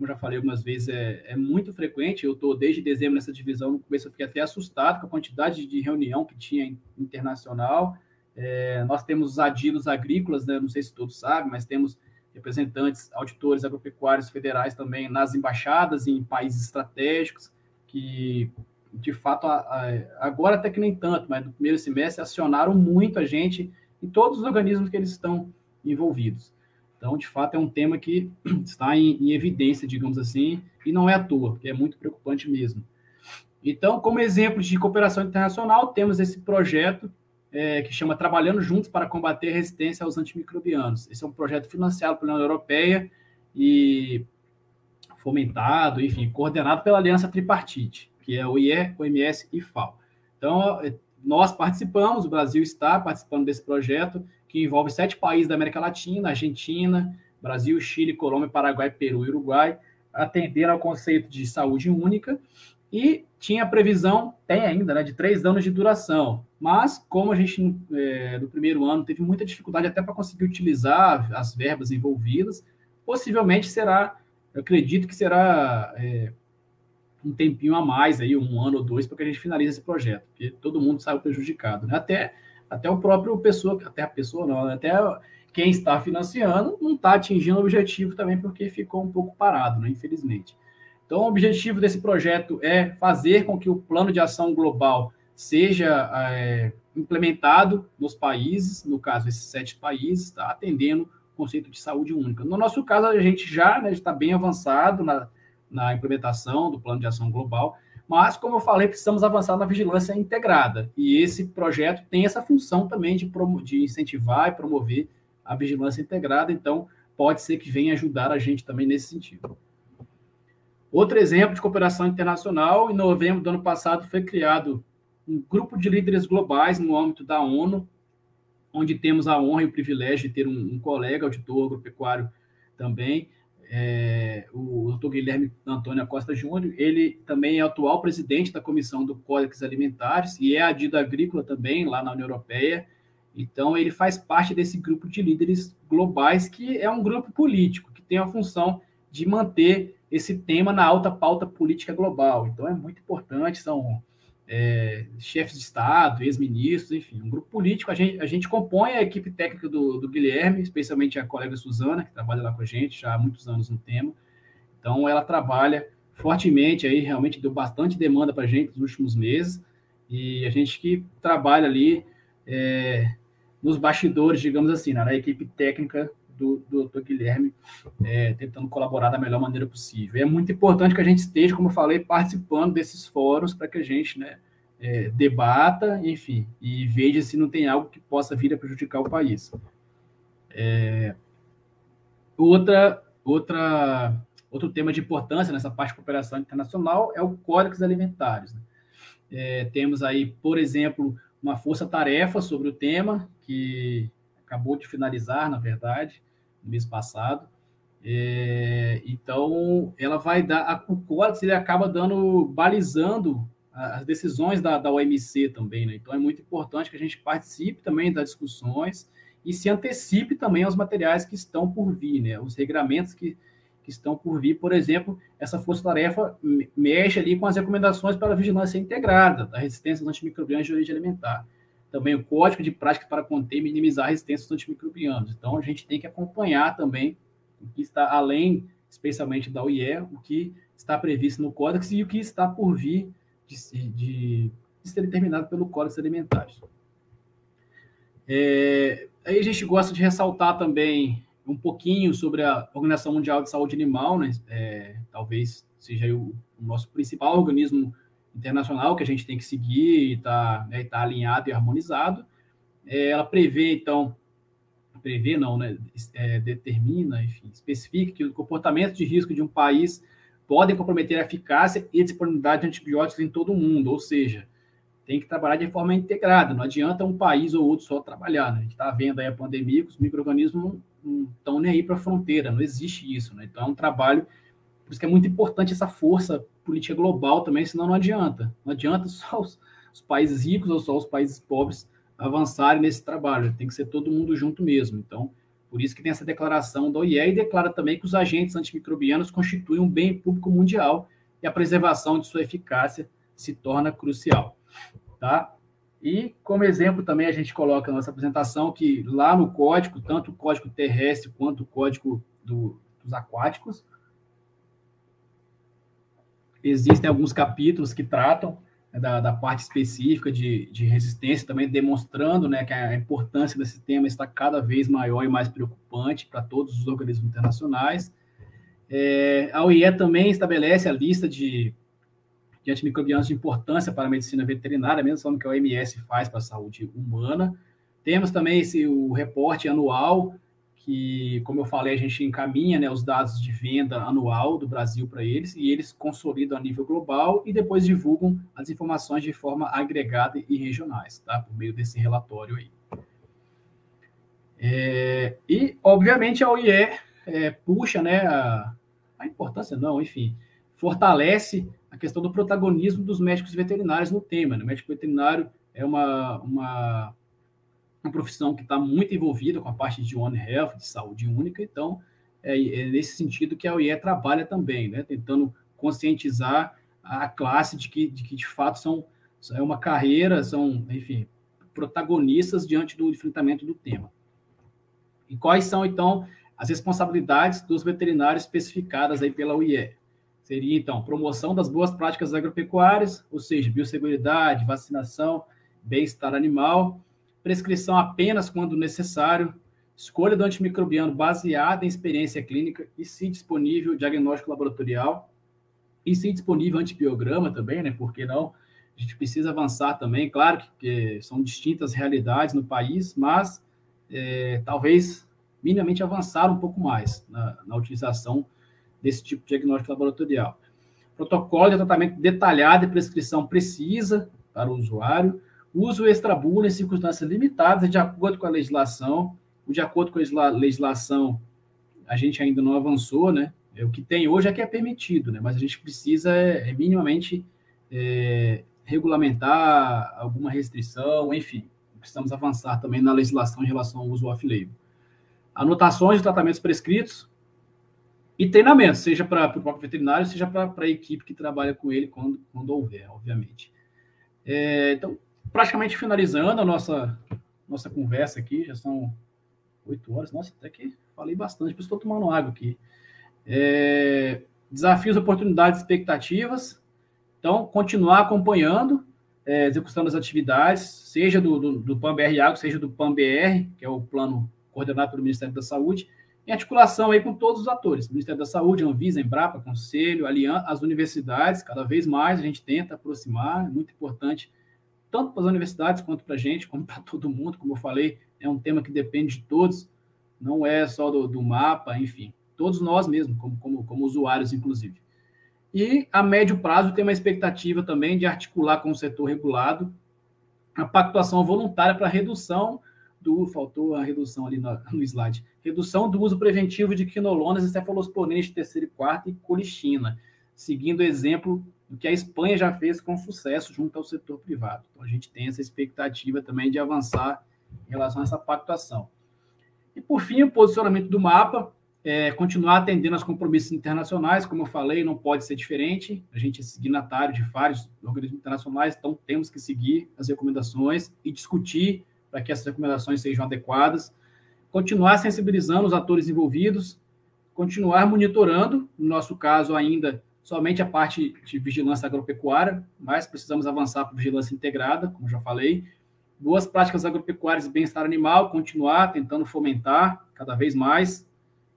como já falei algumas vezes, é, é muito frequente. Eu estou desde dezembro nessa divisão, no começo eu fiquei até assustado com a quantidade de reunião que tinha internacional. É, nós temos os adidos agrícolas, né? não sei se todos sabem, mas temos representantes, auditores agropecuários federais também nas embaixadas em países estratégicos, que de fato, agora até que nem tanto, mas no primeiro semestre acionaram muito a gente e todos os organismos que eles estão envolvidos. Então, de fato, é um tema que está em, em, evidência, digamos assim, e não é à toa, porque é muito preocupante mesmo. Então, como exemplo de cooperação internacional, temos esse projeto é, que chama Trabalhando Juntos para Combater a Resistência aos Antimicrobianos. Esse é um projeto financiado pela União Europeia e fomentado, enfim, coordenado pela Aliança Tripartite, que é o IE, OMS e FAO. Então, nós participamos, o Brasil está participando desse projeto, que envolve sete países da América Latina, Argentina, Brasil, Chile, Colômbia, Paraguai, Peru e Uruguai, atender ao conceito de saúde única e tinha previsão, tem ainda, né, de três anos de duração. Mas, como a gente, é, no primeiro ano, teve muita dificuldade até para conseguir utilizar as verbas envolvidas, possivelmente será, eu acredito que será é, um tempinho a mais, aí, um ano ou dois, para que a gente finalize esse projeto, porque todo mundo saiu prejudicado. Né? Até até o próprio pessoa, até a pessoa não, até quem está financiando não está atingindo o objetivo também porque ficou um pouco parado, né, infelizmente. Então, o objetivo desse projeto é fazer com que o plano de ação global seja é, implementado nos países, no caso, esses sete países, está atendendo o conceito de saúde única. No nosso caso, a gente já né, está bem avançado na, na implementação do plano de ação global, mas, como eu falei, precisamos avançar na vigilância integrada. E esse projeto tem essa função também de, de incentivar e promover a vigilância integrada. Então, pode ser que venha ajudar a gente também nesse sentido. Outro exemplo de cooperação internacional, em novembro do ano passado foi criado um grupo de líderes globais no âmbito da ONU, onde temos a honra e o privilégio de ter um, um colega auditor agropecuário também, é, o doutor Guilherme Antônio Costa Júnior, ele também é atual presidente da Comissão do Códex Alimentares e é adido agrícola também lá na União Europeia. Então, ele faz parte desse grupo de líderes globais, que é um grupo político, que tem a função de manter esse tema na alta pauta política global. Então, é muito importante, são é, chefes de Estado, ex-ministros, enfim, um grupo político. A gente, a gente compõe a equipe técnica do, do, Guilherme, especialmente a colega Suzana, que trabalha lá com a gente já há muitos anos no tema. Então, ela trabalha fortemente aí, realmente deu bastante demanda para a gente nos últimos meses, e a gente que trabalha ali é, nos bastidores, digamos assim, na equipe técnica do, do. Guilherme, é, tentando colaborar da melhor maneira possível. E é muito importante que a gente esteja, como eu falei, participando desses fóruns para que a gente né, é, debata, enfim, e veja se não tem algo que possa vir a prejudicar o país. É, outra, outra, outro tema de importância nessa parte de cooperação internacional é o Códex Alimentares. Né? É, temos aí, por exemplo, uma força-tarefa sobre o tema, que acabou de finalizar, na verdade, mês passado. É, então, ela vai dar, o Códex ele acaba dando, balizando as decisões da, da OMC também, né? Então, é muito importante que a gente participe também das discussões e se antecipe também aos materiais que estão por vir, né? Os regramentos que, que estão por vir, por exemplo, essa força-tarefa mexe ali com as recomendações para vigilância integrada da resistência aos antimicrobianos de origem alimentar. Também o código de prática para conter e minimizar a resistência aos antimicrobianos. Então, a gente tem que acompanhar também o que está além, especialmente da OIE, o que está previsto no código e o que está por vir de, de, de ser determinado pelo Código Alimentares. É, aí a gente gosta de ressaltar também um pouquinho sobre a Organização Mundial de Saúde Animal, né? É, talvez seja o, o, nosso principal organismo internacional que a gente tem que seguir e está né, tá alinhado e harmonizado. É, ela prevê, então, prevê não, né? É, determina, enfim, especifica que o comportamento de risco de um país podem comprometer a eficácia e disponibilidade de antibióticos em todo o mundo, ou seja, tem que trabalhar de forma integrada, não adianta um país ou outro só trabalhar, né? A gente está vendo aí a pandemia, que os micro-organismos não estão nem aí para a fronteira, não existe isso, né? Então é um trabalho, por isso que é muito importante essa força política global também, senão não adianta. Não adianta só os, os países ricos ou só os países pobres avançarem nesse trabalho, tem que ser todo mundo junto mesmo. Então, por isso que tem essa declaração da OIE e declara também que os agentes antimicrobianos constituem um bem público mundial e a preservação de sua eficácia se torna crucial. Tá? E como exemplo também a gente coloca na nossa apresentação que lá no código, tanto o código terrestre quanto o código do, dos aquáticos, existem alguns capítulos que tratam né, da, da, parte específica de, de, resistência, também demonstrando né, que a importância desse tema está cada vez maior e mais preocupante para todos os organismos internacionais. É, a OIE também estabelece a lista de de antimicrobianos de importância para a medicina veterinária, mesmo forma que a OMS faz para a saúde humana. Temos também esse, o reporte anual, que, como eu falei, a gente encaminha né, os dados de venda anual do Brasil para eles, e eles consolidam a nível global e depois divulgam as informações de forma agregada e regionais, tá? por meio desse relatório aí. É, e, obviamente, a OIE é, puxa né, a, a importância, não, enfim, fortalece a questão do protagonismo dos médicos veterinários no tema. Né? O médico veterinário é uma, uma, uma profissão que está muito envolvida com a parte de One Health, de saúde única, então é, é nesse sentido que a OIE trabalha também, né? tentando conscientizar a classe de que, de que de fato são é uma carreira, são, enfim, protagonistas diante do enfrentamento do tema. E quais são, então, as responsabilidades dos veterinários especificadas aí pela OIE? Seria, então, promoção das boas práticas agropecuárias, ou seja, biosseguridade, vacinação, bem-estar animal, prescrição apenas quando necessário, escolha do antimicrobiano baseada em experiência clínica e, se disponível, diagnóstico laboratorial, e, se disponível, antibiograma também, né? Por que não? A gente precisa avançar também, claro que, são distintas realidades no país, mas é, talvez minimamente avançar um pouco mais na, na utilização desse tipo de diagnóstico laboratorial. Protocolo de tratamento detalhado e prescrição precisa para o usuário. Uso extrabula em circunstâncias limitadas de acordo com a legislação. O de acordo com a legislação, a gente ainda não avançou, né? É, o que tem hoje é que é permitido, né? Mas a gente precisa é, é minimamente é, regulamentar alguma restrição, enfim. Precisamos avançar também na legislação em relação ao uso off-label. Anotações de tratamentos prescritos, e treinamento, seja para o próprio veterinário, seja para a equipe que trabalha com ele quando, quando houver, obviamente. É, então, praticamente finalizando a nossa, nossa conversa aqui, já são oito horas, nossa, até que falei bastante, por isso estou tomando água aqui. É, desafios, oportunidades, expectativas. Então, continuar acompanhando, é, executando as atividades, seja do, do, do PAN-BR Água, seja do PAN-BR, que é o plano coordenado pelo Ministério da Saúde, em articulação aí com todos os atores, Ministério da Saúde, Anvisa, Embrapa, Conselho, Aliança, as universidades, cada vez mais a gente tenta aproximar, é muito importante, tanto para as universidades quanto para a gente, como para todo mundo, como eu falei, é um tema que depende de todos, não é só do, do mapa, enfim, todos nós mesmos, como, como, como usuários, inclusive. E a médio prazo tem uma expectativa também de articular com o setor regulado a pactuação voluntária para redução do. Faltou a redução ali no, no slide. Redução do uso preventivo de quinolonas e cefalosporina de terceiro e quarto e colistina, seguindo o exemplo do que a Espanha já fez com sucesso junto ao setor privado. Então, a gente tem essa expectativa também de avançar em relação a essa pactuação. E, por fim, o posicionamento do mapa, é, continuar atendendo aos compromissos internacionais, como eu falei, não pode ser diferente. A gente é signatário de vários organismos internacionais, então temos que seguir as recomendações e discutir para que essas recomendações sejam adequadas. Continuar sensibilizando os atores envolvidos, continuar monitorando, no nosso caso ainda somente a parte de vigilância agropecuária, mas precisamos avançar para vigilância integrada, como já falei. Boas práticas agropecuárias e bem-estar animal, continuar tentando fomentar cada vez mais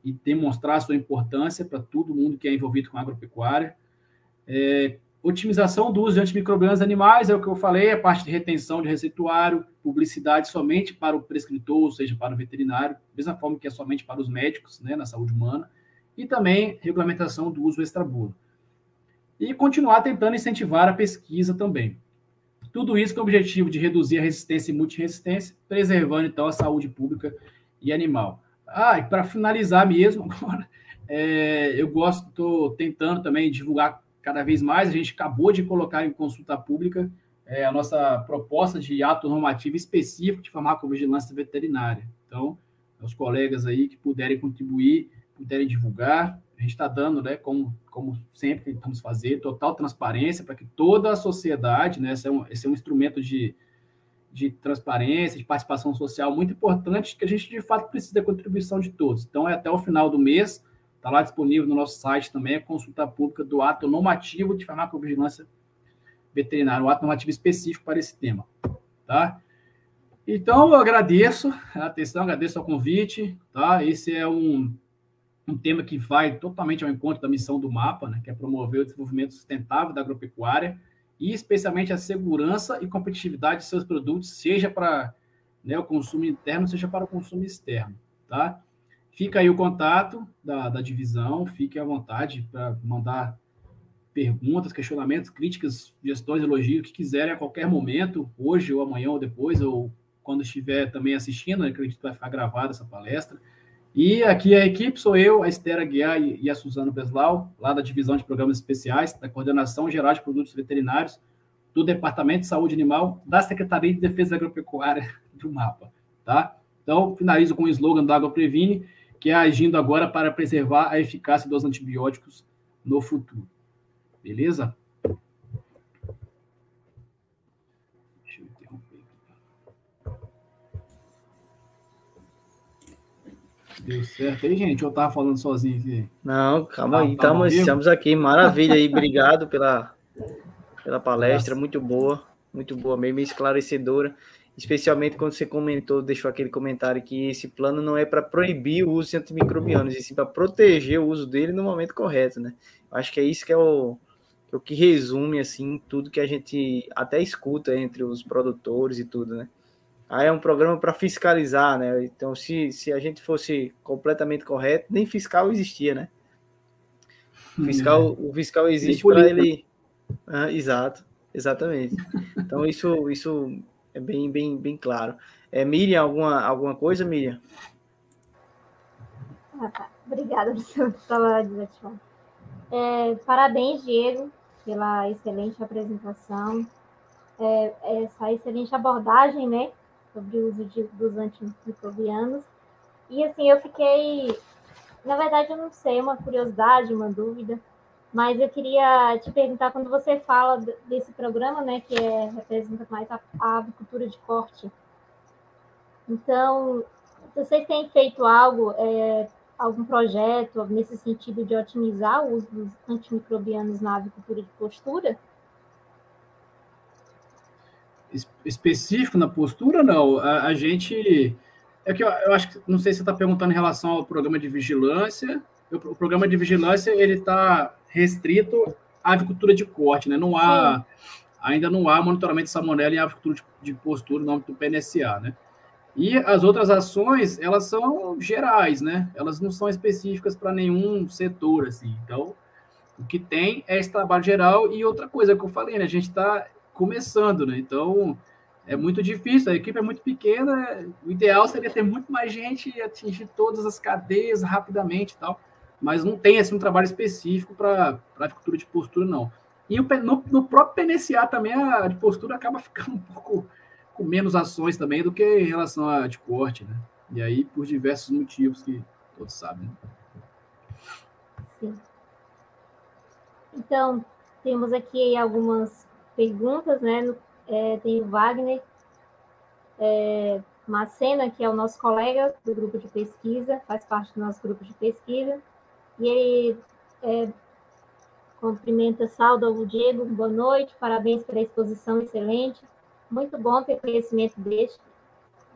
e demonstrar sua importância para todo mundo que é envolvido com agropecuária. É, otimização do uso de antimicrobianos animais, é o que eu falei, a parte de retenção de receituário, publicidade somente para o prescritor, ou seja, para o veterinário, mesma forma que é somente para os médicos, né, na saúde humana, e também regulamentação do uso extrabolo. E continuar tentando incentivar a pesquisa também. Tudo isso com o objetivo de reduzir a resistência e multiresistência, preservando, então, a saúde pública e animal. Ah, e para finalizar mesmo, agora, é, eu gosto, estou tentando também divulgar cada vez mais. A gente acabou de colocar em consulta pública é, a nossa proposta de ato normativo específico de farmacovigilância veterinária. Então, os colegas aí que puderem contribuir, puderem divulgar, a gente está dando, né, como, como sempre tentamos fazer, total transparência para que toda a sociedade, né, esse é um, esse é um instrumento de, de transparência, de participação social muito importante, que a gente de fato precisa da contribuição de todos. Então, é até o final do mês, está lá disponível no nosso site também, a consulta pública do ato normativo de farmacovigilância veterinária, um ato normativo específico para esse tema. Tá? Então, eu agradeço a atenção, agradeço ao convite. Tá? Esse é um, um tema que vai totalmente ao encontro da missão do MAPA, né, que é promover o desenvolvimento sustentável da agropecuária e especialmente a segurança e competitividade de seus produtos, seja para né, o consumo interno, seja para o consumo externo, tá? Fica aí o contato da, da divisão, fique à vontade para mandar perguntas, questionamentos, críticas, sugestões, elogios, o que quiserem a qualquer momento, hoje ou amanhã ou depois, ou quando estiver também assistindo, acredito que vai ficar gravada essa palestra. E aqui a equipe sou eu, a Esther Aguiar e a Suzana Beslau, lá da Divisão de Programas Especiais, da Coordenação Geral de Produtos Veterinários, do Departamento de Saúde Animal, da Secretaria de Defesa Agropecuária do MAPA, tá? Então, finalizo com o slogan da Água Previne, que é agindo agora para preservar a eficácia dos antibióticos no futuro. Beleza? Deu certo aí, gente? Eu tava falando sozinho aqui? Não, calma tá, aí, tá estamos, estamos aqui. Maravilha aí, obrigado pela, pela palestra, muito boa, muito boa mesmo, esclarecedora. Especialmente quando você comentou, deixou aquele comentário que esse plano não é para proibir o uso de antimicrobianos, e sim para proteger o uso dele no momento correto, né? Acho que é isso que é o, é o que resume assim tudo que a gente até escuta entre os produtores e tudo, né? Aí é um programa para fiscalizar, né? Então, se, se a gente fosse completamente correto, nem fiscal existia, né? O fiscal, é. o fiscal existe para ele. Ah, exato, exatamente. Então, isso, isso é bem, bem, bem claro. É, Miriam, alguma, alguma coisa, Miriam? Ah, tá. Obrigada pela desativada. É, parabéns, Diego, pela excelente apresentação, é, essa excelente abordagem, né, sobre o uso de, dos antimicrobianos. E assim, eu fiquei. Na verdade, eu não sei, uma curiosidade, uma dúvida. Mas eu queria te perguntar, quando você fala desse programa, né, que é, representa mais a, a avicultura de corte, então, vocês têm feito algo, é, algum projeto nesse sentido de otimizar o uso dos antimicrobianos na avicultura de postura? Específico na postura, não. A, a gente. É que eu, eu, acho que. Não sei se você está perguntando em relação ao programa de vigilância. O, o programa de vigilância ele está restrito à avicultura de corte, né? Não há. Sim. Ainda não há monitoramento de salmonela em avicultura de, de postura no âmbito do PNSA, né? E as outras ações, elas são gerais, né? Elas não são específicas para nenhum setor, assim. Então, o que tem é esse trabalho geral e outra coisa que eu falei, né? A gente está começando, né? Então, é muito difícil, a equipe é muito pequena, o ideal seria ter muito mais gente e atingir todas as cadeias rapidamente e tal, mas não tem, assim, um trabalho específico para a agricultura de postura, não. E o, no, no próprio PNCA também, a de postura acaba ficando um pouco com menos ações também do que em relação a de corte, né? E aí por diversos motivos que todos sabem. Sim. Então, temos aqui algumas perguntas, né? É, tem o Wagner é, Macena, que é o nosso colega do grupo de pesquisa, faz parte do nosso grupo de pesquisa, e ele é, cumprimenta, sauda o Diego, boa noite, parabéns pela exposição excelente. Muito bom ter conhecimento deste,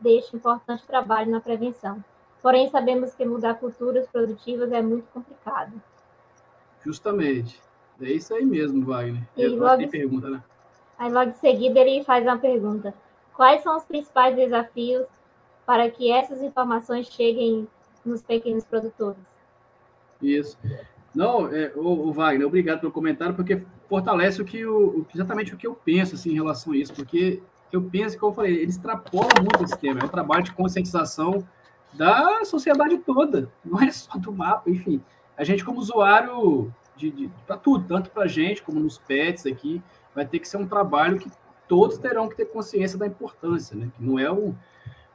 deste importante trabalho na prevenção. Porém, sabemos que mudar culturas produtivas é muito complicado. Justamente. É isso aí mesmo, Wagner. E Eu logo, tem pergunta, né? Aí, logo em seguida, ele faz uma pergunta. Quais são os principais desafios para que essas informações cheguem nos pequenos produtores? Isso. Não, é, o, o, Wagner, obrigado pelo comentário, porque fortalece o que o, exatamente o que eu penso assim, em relação a isso, porque eu penso, como eu falei, eles extrapolam muito esse tema, é um trabalho de conscientização da sociedade toda, não é só do mapa, enfim. A gente, como usuário de, de para tudo, tanto para a gente como nos pets aqui, vai ter que ser um trabalho que todos terão que ter consciência da importância, né? Que não é um,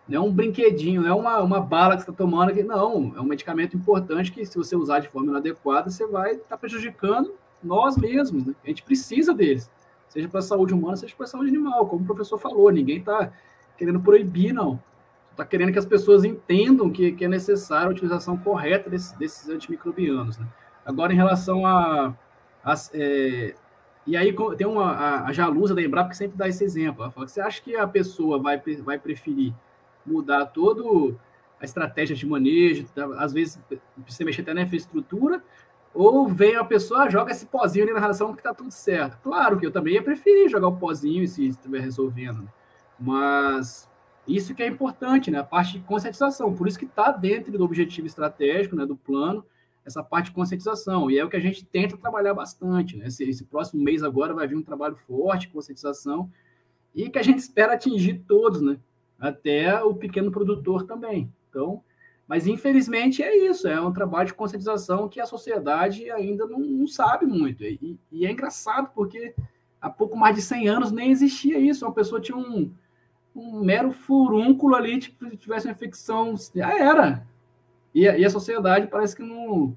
não é um brinquedinho, não é uma, uma bala que você está tomando, que não, é um medicamento importante que, se você usar de forma inadequada, você vai estar tá prejudicando nós mesmos. Né? A gente precisa deles, seja para a saúde humana, seja para a saúde animal, como o professor falou, ninguém está querendo proibir, não. Está querendo que as pessoas entendam que, que é necessária a utilização correta desse, desses antimicrobianos. Né? Agora, em relação a. a é, e aí tem uma, a, a Jalusa da Embrapa que sempre dá esse exemplo. Ela fala você acha que a pessoa vai, vai preferir mudar todo a estratégia de manejo, tá? às vezes precisa mexer até na infraestrutura, ou vem a pessoa, joga esse pozinho ali na relação que está tudo certo. Claro que eu também ia preferir jogar o pozinho se estiver resolvendo, mas isso que é importante, né? A parte de conscientização, por isso que está dentro do objetivo estratégico, né, do plano, essa parte de conscientização, e é o que a gente tenta trabalhar bastante, né? Esse, esse próximo mês agora vai vir um trabalho forte de conscientização, e que a gente espera atingir todos, né? até o pequeno produtor também. Então, mas infelizmente é isso, é um trabalho de conscientização que a sociedade ainda não, não sabe muito. E, e, é engraçado porque há pouco mais de 100 anos nem existia isso. Uma pessoa tinha um, um mero furúnculo ali, tipo, se tivesse uma infecção, já era. E, e a sociedade parece que não,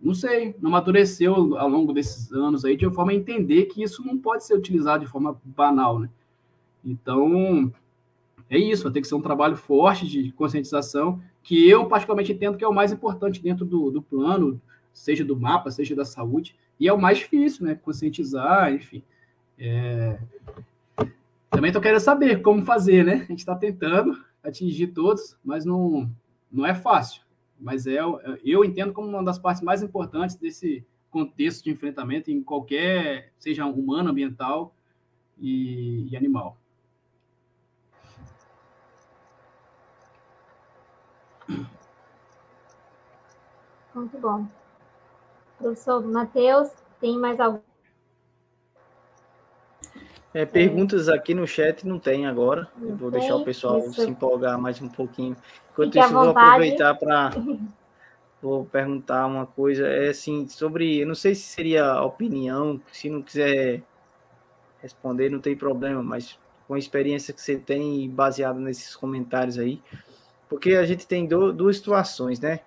não sei, não amadureceu ao longo desses anos aí de forma a entender que isso não pode ser utilizado de forma banal, né? Então, é isso, vai ter que ser um trabalho forte de conscientização, que eu particularmente entendo que é o mais importante dentro do, do plano, seja do mapa, seja da saúde, e é o mais difícil, né? Conscientizar, enfim. É... Também estou querendo saber como fazer, né? A gente está tentando atingir todos, mas não, não é fácil. Mas é, eu entendo como uma das partes mais importantes desse contexto de enfrentamento em qualquer, seja humano, ambiental e, e animal. Muito bom. Professor Matheus, tem mais algum? É, perguntas aqui no chat não tem agora. Não Eu vou tem, deixar o pessoal isso. se empolgar mais um pouquinho. Enquanto isso, vou aproveitar para vou perguntar uma coisa. É assim, sobre. Eu não sei se seria opinião, se não quiser responder, não tem problema, mas com a experiência que você tem baseado nesses comentários aí. Porque a gente tem do, duas situações, né?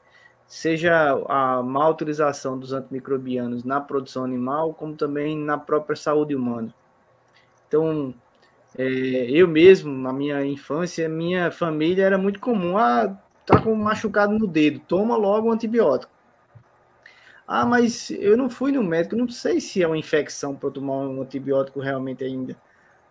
seja a má utilização dos antimicrobianos na produção animal, como também na própria saúde humana. Então, é, eu mesmo, na minha infância, minha família era muito comum, ah, tá com machucado no dedo, toma logo um antibiótico. Ah, mas eu não fui no médico, não sei se é uma infecção para tomar um antibiótico realmente ainda.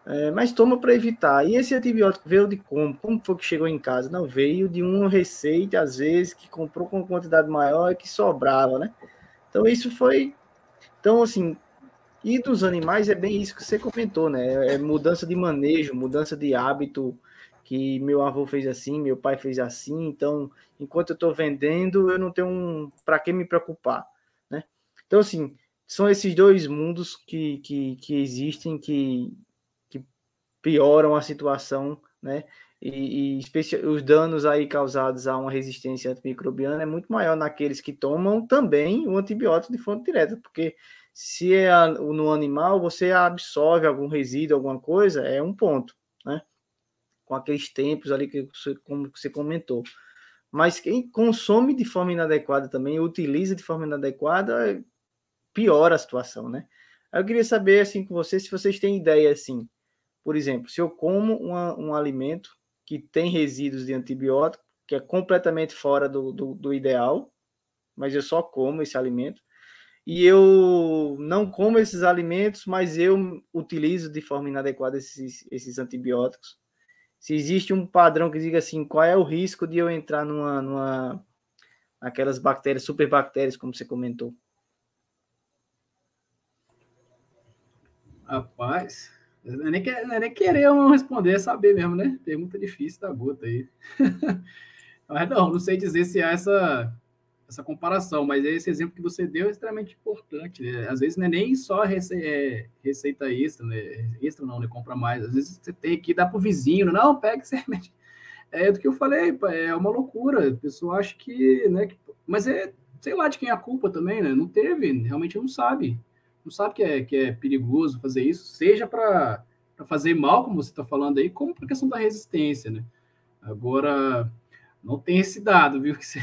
É, mas toma para evitar. E esse antibiótico veio de como? Como foi que chegou em casa? Não, veio de uma receita, às vezes, que comprou com quantidade maior e que sobrava, né? Então, isso foi. Então, assim, e dos animais é bem isso que você comentou, né? É mudança de manejo, mudança de hábito, que meu avô fez assim, meu pai fez assim, então, enquanto eu estou vendendo, eu não tenho um, para que me preocupar, né? Então, assim, são esses dois mundos que, que, que existem, que pioram a situação, né? E, e os danos aí causados a uma resistência antimicrobiana é muito maior naqueles que tomam também o antibiótico de fonte direta, porque se é no animal você absorve algum resíduo, alguma coisa, é um ponto, né? Com aqueles tempos ali que você, como você comentou. Mas quem consome de forma inadequada também, utiliza de forma inadequada, piora a situação, né? Eu queria saber assim com vocês se vocês têm ideia assim por exemplo, se eu como uma, um alimento que tem resíduos de antibiótico, que é completamente fora do, do, do ideal, mas eu só como esse alimento, e eu não como esses alimentos, mas eu utilizo de forma inadequada esses, esses antibióticos. Se existe um padrão que diga assim, qual é o risco de eu entrar numa, numa aquelas bactérias, superbactérias, como você comentou? Rapaz, não é, nem, não é nem querer não responder, é saber mesmo, né? Pergunta difícil da gota aí. mas não, não sei dizer se há essa, essa comparação, mas esse exemplo que você deu é extremamente importante. Né? Às vezes não é nem só rece é, receita extra, né? Extra não, né? Compra mais. Às vezes você tem que dar pro vizinho, não, pega esse remédio. É do que eu falei, é uma loucura. A pessoa acha que, né? Que, mas é, sei lá de quem é a culpa também, né? Não teve, realmente não sabe não sabe que é, que é perigoso fazer isso, seja para fazer mal, como você está falando aí, como para questão da resistência, né? Agora, não tem esse dado, viu? Que se,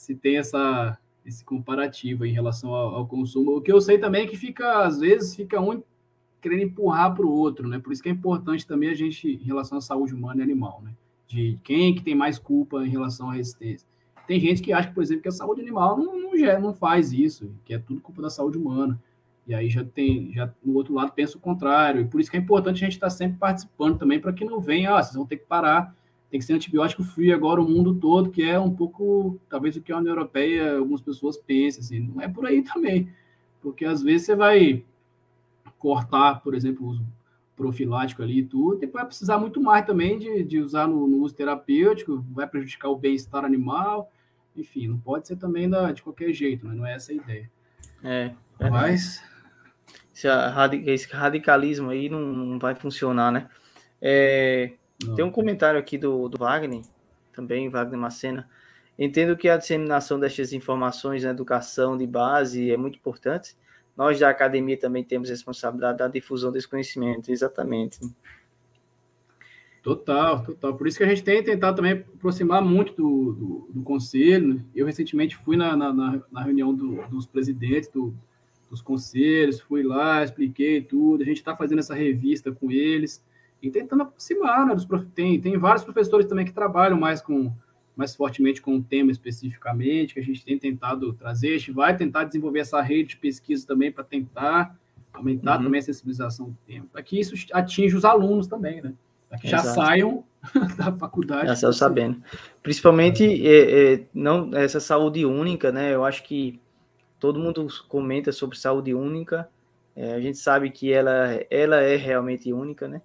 se tem essa, esse comparativo em relação ao, ao, consumo. O que eu sei também é que fica, às vezes, fica um querendo empurrar para o outro, né? Por isso que é importante também a gente, em relação à saúde humana e animal, né? De quem que tem mais culpa em relação à resistência. Tem gente que acha, por exemplo, que a saúde animal não, não, não faz isso, que é tudo culpa da saúde humana. E aí já tem, já no outro lado pensa o contrário. E por isso que é importante a gente estar sempre participando também para que não venha, ah, vocês vão ter que parar, tem que ser antibiótico free agora o mundo todo, que é um pouco, talvez o que a União Europeia, algumas pessoas pensam, assim, não é por aí também. Porque às vezes você vai cortar, por exemplo, o uso profilático ali e tudo, depois vai precisar muito mais também de, de usar no, no uso terapêutico, vai prejudicar o bem-estar animal, enfim, não pode ser também da, de qualquer jeito, né? não é essa a ideia. É, mas esse, radicalismo aí não, não vai funcionar, né? É, tem um comentário aqui do, do Wagner, também, Wagner Macena. Entendo que a disseminação destas informações na educação de base é muito importante. Nós da academia também temos responsabilidade da difusão desse conhecimento, exatamente. Total, total. Por isso que a gente tem tentado também aproximar muito do, do, do conselho. Eu recentemente fui na, na, na reunião do, dos presidentes do, dos conselhos, fui lá, expliquei tudo. A gente está fazendo essa revista com eles e tentando aproximar, né? Dos prof... tem, tem vários professores também que trabalham mais com mais fortemente com o tema especificamente, que a gente tem tentado trazer. A gente vai tentar desenvolver essa rede de pesquisa também para tentar aumentar uhum. também a sensibilização do tema, para que isso atinja os alunos também, né? Para que Exato. já saiam da faculdade. Já saiam sabendo. Principalmente é, é, não essa saúde única, né? Eu acho que todo mundo comenta sobre saúde única. É, a gente sabe que ela, ela é realmente única, né?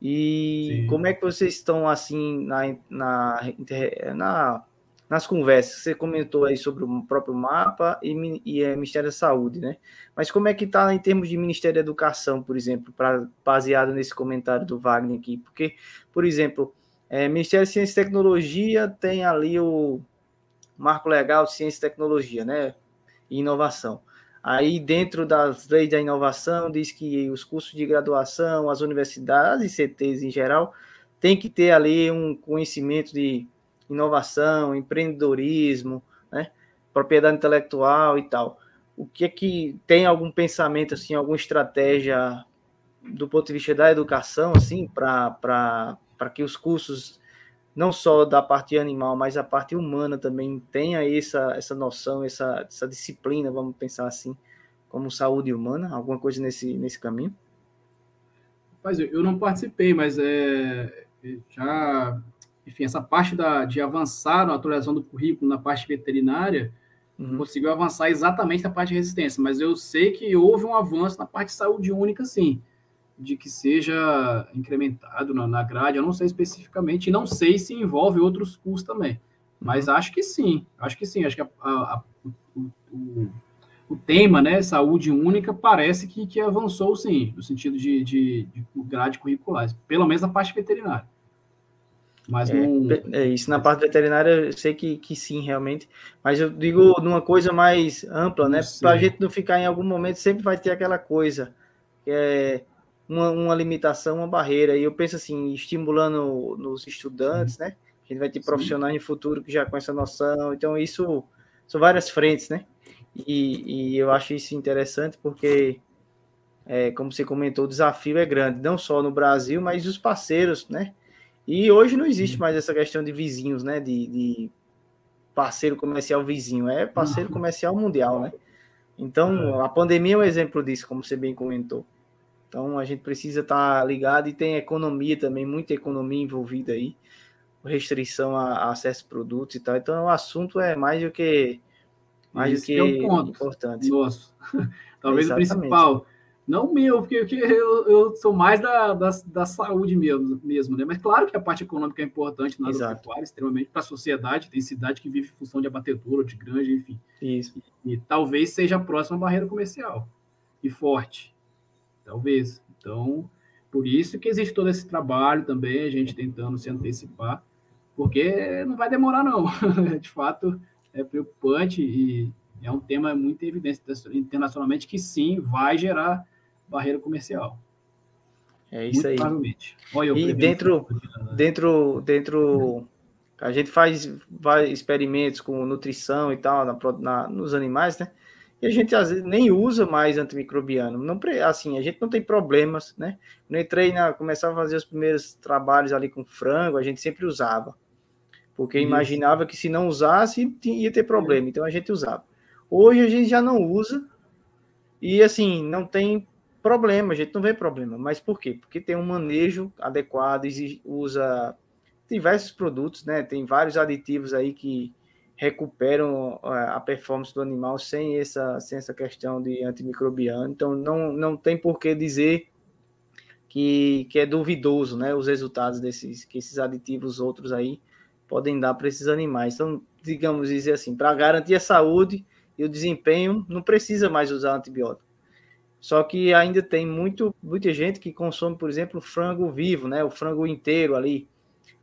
E Sim. como é que vocês estão assim na, na, na, nas conversas? Você comentou aí sobre o próprio mapa e, e é Ministério da Saúde, né? Mas como é que está em termos de Ministério da Educação, por exemplo, pra, baseado nesse comentário do Wagner aqui? Porque, por exemplo, é, Ministério de Ciência e Tecnologia tem ali o marco legal de Ciência e Tecnologia, né? e inovação. Aí, dentro das leis da inovação, diz que os cursos de graduação, as universidades e CTs em geral, tem que ter ali um conhecimento de inovação, empreendedorismo, né? propriedade intelectual e tal. O que é que tem algum pensamento, assim, alguma estratégia do ponto de vista da educação, assim, para que os cursos, não só da parte animal, mas a parte humana também tenha essa, essa noção, essa, essa disciplina, vamos pensar assim, como saúde humana, alguma coisa nesse, nesse caminho? Mas eu não participei, mas é, já, enfim, essa parte da, de avançar na atualização do currículo na parte veterinária, uhum. conseguiu avançar exatamente na parte de resistência, mas eu sei que houve um avanço na parte de saúde única, sim, de que seja incrementado na, na grade, eu não sei especificamente, e não sei se envolve outros cursos também, mas uhum. acho que sim, acho que sim, acho que a, a, o, o, o, tema, né, saúde única, parece que, que avançou, sim, no sentido de, de, de grade curricular, pelo menos na parte veterinária. Mas é, não... é, isso na parte veterinária eu sei que, que sim, realmente. Mas eu digo numa coisa mais ampla, né? Para a gente não ficar em algum momento, sempre vai ter aquela coisa, que é uma, uma limitação, uma barreira. E eu penso assim, estimulando nos estudantes, né? A gente vai ter profissionais sim. no futuro que já com essa noção. Então, isso são várias frentes, né? E, e eu acho isso interessante porque, é, como você comentou, o desafio é grande, não só no Brasil, mas os parceiros, né? E hoje não existe mais essa questão de vizinhos, né? De, de parceiro comercial vizinho, é parceiro comercial mundial, né? Então, é. a pandemia é um exemplo disso, como você bem comentou. Então, a gente precisa estar tá ligado e tem economia também, muita economia envolvida aí, restrição a, acesso a produtos e tal. Então, o assunto é mais do que mais do que é um ponto importante. Nossa, talvez o principal não meu, porque, porque eu, eu, sou mais da, da, da, saúde mesmo, mesmo, né? Mas claro que a parte econômica é importante na agropecuária, extremamente para a sociedade. Tem cidade que vive em função de abatedouro, de granja, enfim. Isso. E, e, talvez seja a próxima barreira comercial. E forte. Talvez. Então, por isso que existe todo esse trabalho também, a gente tentando se antecipar, porque não vai demorar, não. de fato, é preocupante e é um tema muito evidente internacionalmente que sim vai gerar barreira comercial. É isso Muito aí. Provavelmente. Olha, e dentro, dentro, dentro, a gente faz vários experimentos com nutrição e tal na, na, nos animais, né? E a gente às vezes nem usa mais antimicrobiano. Não, assim, a gente não tem problemas, né? Quando eu entrei na, começava a fazer os primeiros trabalhos ali com frango, a gente sempre usava. Porque Isso. imaginava que se não usasse, ia ter problema. Então a gente usava. Hoje a gente já não usa. E assim, não tem problema, a gente não vê problema. Mas por quê? Porque tem um manejo adequado, usa diversos produtos, né? Tem vários aditivos aí que recuperam a performance do animal sem essa, sem essa questão de antimicrobiano. Então não, não tem por que dizer que, que é duvidoso, né? Os resultados desses que esses aditivos outros aí podem dar para esses animais. Então, digamos dizer assim, para garantir a saúde e o desempenho, não precisa mais usar antibiótico. Só que ainda tem muito, muita gente que consome, por exemplo, frango vivo, né? O frango inteiro ali.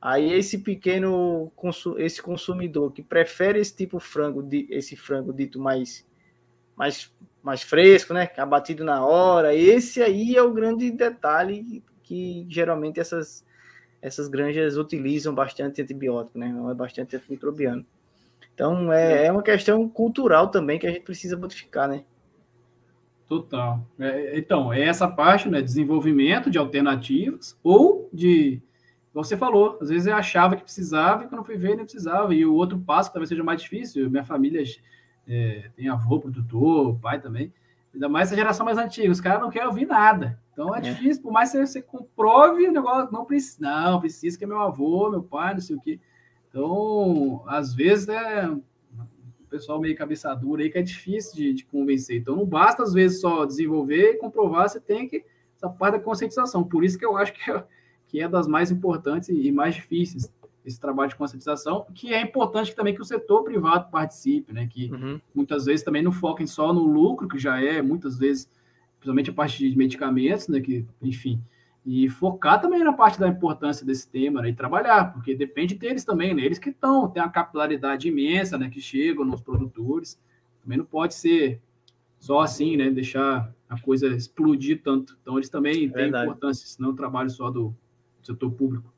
Aí esse pequeno esse consumidor que prefere esse tipo de frango, esse frango dito mais mais mais fresco, né? É abatido na hora. Esse aí é o grande detalhe que geralmente essas essas granjas utilizam bastante antibiótico, né? Não é bastante antimicrobiano. Então é, é uma questão cultural também que a gente precisa modificar, né? Total. É, então, é essa parte, né? Desenvolvimento de alternativas ou de. Você falou, às vezes eu achava que precisava e quando fui ver, nem precisava. E o outro passo talvez seja mais difícil. Minha família é, tem avô, produtor, pai também. Ainda mais essa geração mais antiga, os caras não querem ouvir nada. Então é, é. difícil, por mais que você comprove o negócio, não precisa, não, precisa que é meu avô, meu pai, não sei o quê. Então, às vezes, né, pessoal meio cabeça dura aí que é difícil de, de, convencer. Então não basta às vezes só desenvolver e comprovar, você tem que essa parte da conscientização. Por isso que eu acho que é, que é das mais importantes e mais difíceis esse trabalho de conscientização, que é importante também que o setor privado participe, né? Que uhum. muitas vezes também não foquem só no lucro, que já é muitas vezes, principalmente a parte de medicamentos, né? Que, enfim, e focar também na parte da importância desse tema né, e trabalhar, porque depende deles também, né? eles que estão, tem uma capilaridade imensa, né, que chegam nos produtores, também não pode ser só assim, né, deixar a coisa explodir tanto. Então eles também têm importância, senão o trabalho só do setor público.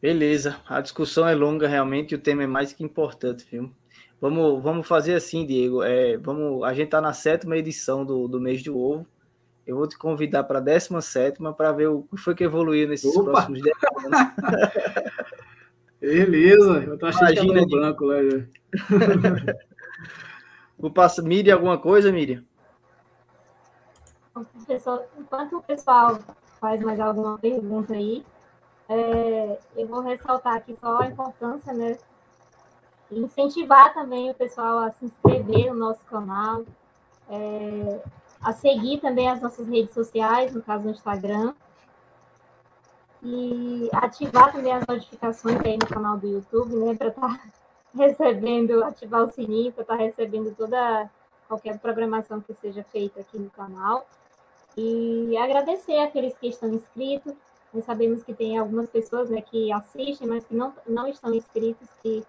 Beleza, a discussão é longa realmente e o tema é mais que importante, viu? Vamos, vamos fazer assim, Diego. É, vamos, a gente está na sétima edição do, do mês do ovo. Eu vou te convidar para a décima sétima para ver o que foi que evoluiu nesses Opa! próximos 10 anos. Beleza, eu tô achando Imagina, que branco lá já. Vou passar, Miriam, alguma coisa, Miriam? enquanto o pessoal faz mais alguma pergunta aí, é, eu vou ressaltar aqui só a importância, né? Incentivar também o pessoal a se inscrever no nosso canal, é, a seguir também as nossas redes sociais, no caso o Instagram, e ativar também as notificações aí no canal do YouTube, né, para estar tá recebendo, ativar o sininho para estar tá recebendo toda qualquer programação que seja feita aqui no canal. E agradecer aqueles que estão inscritos. Nós sabemos que tem algumas pessoas né, que assistem, mas que não, não estão inscritos, que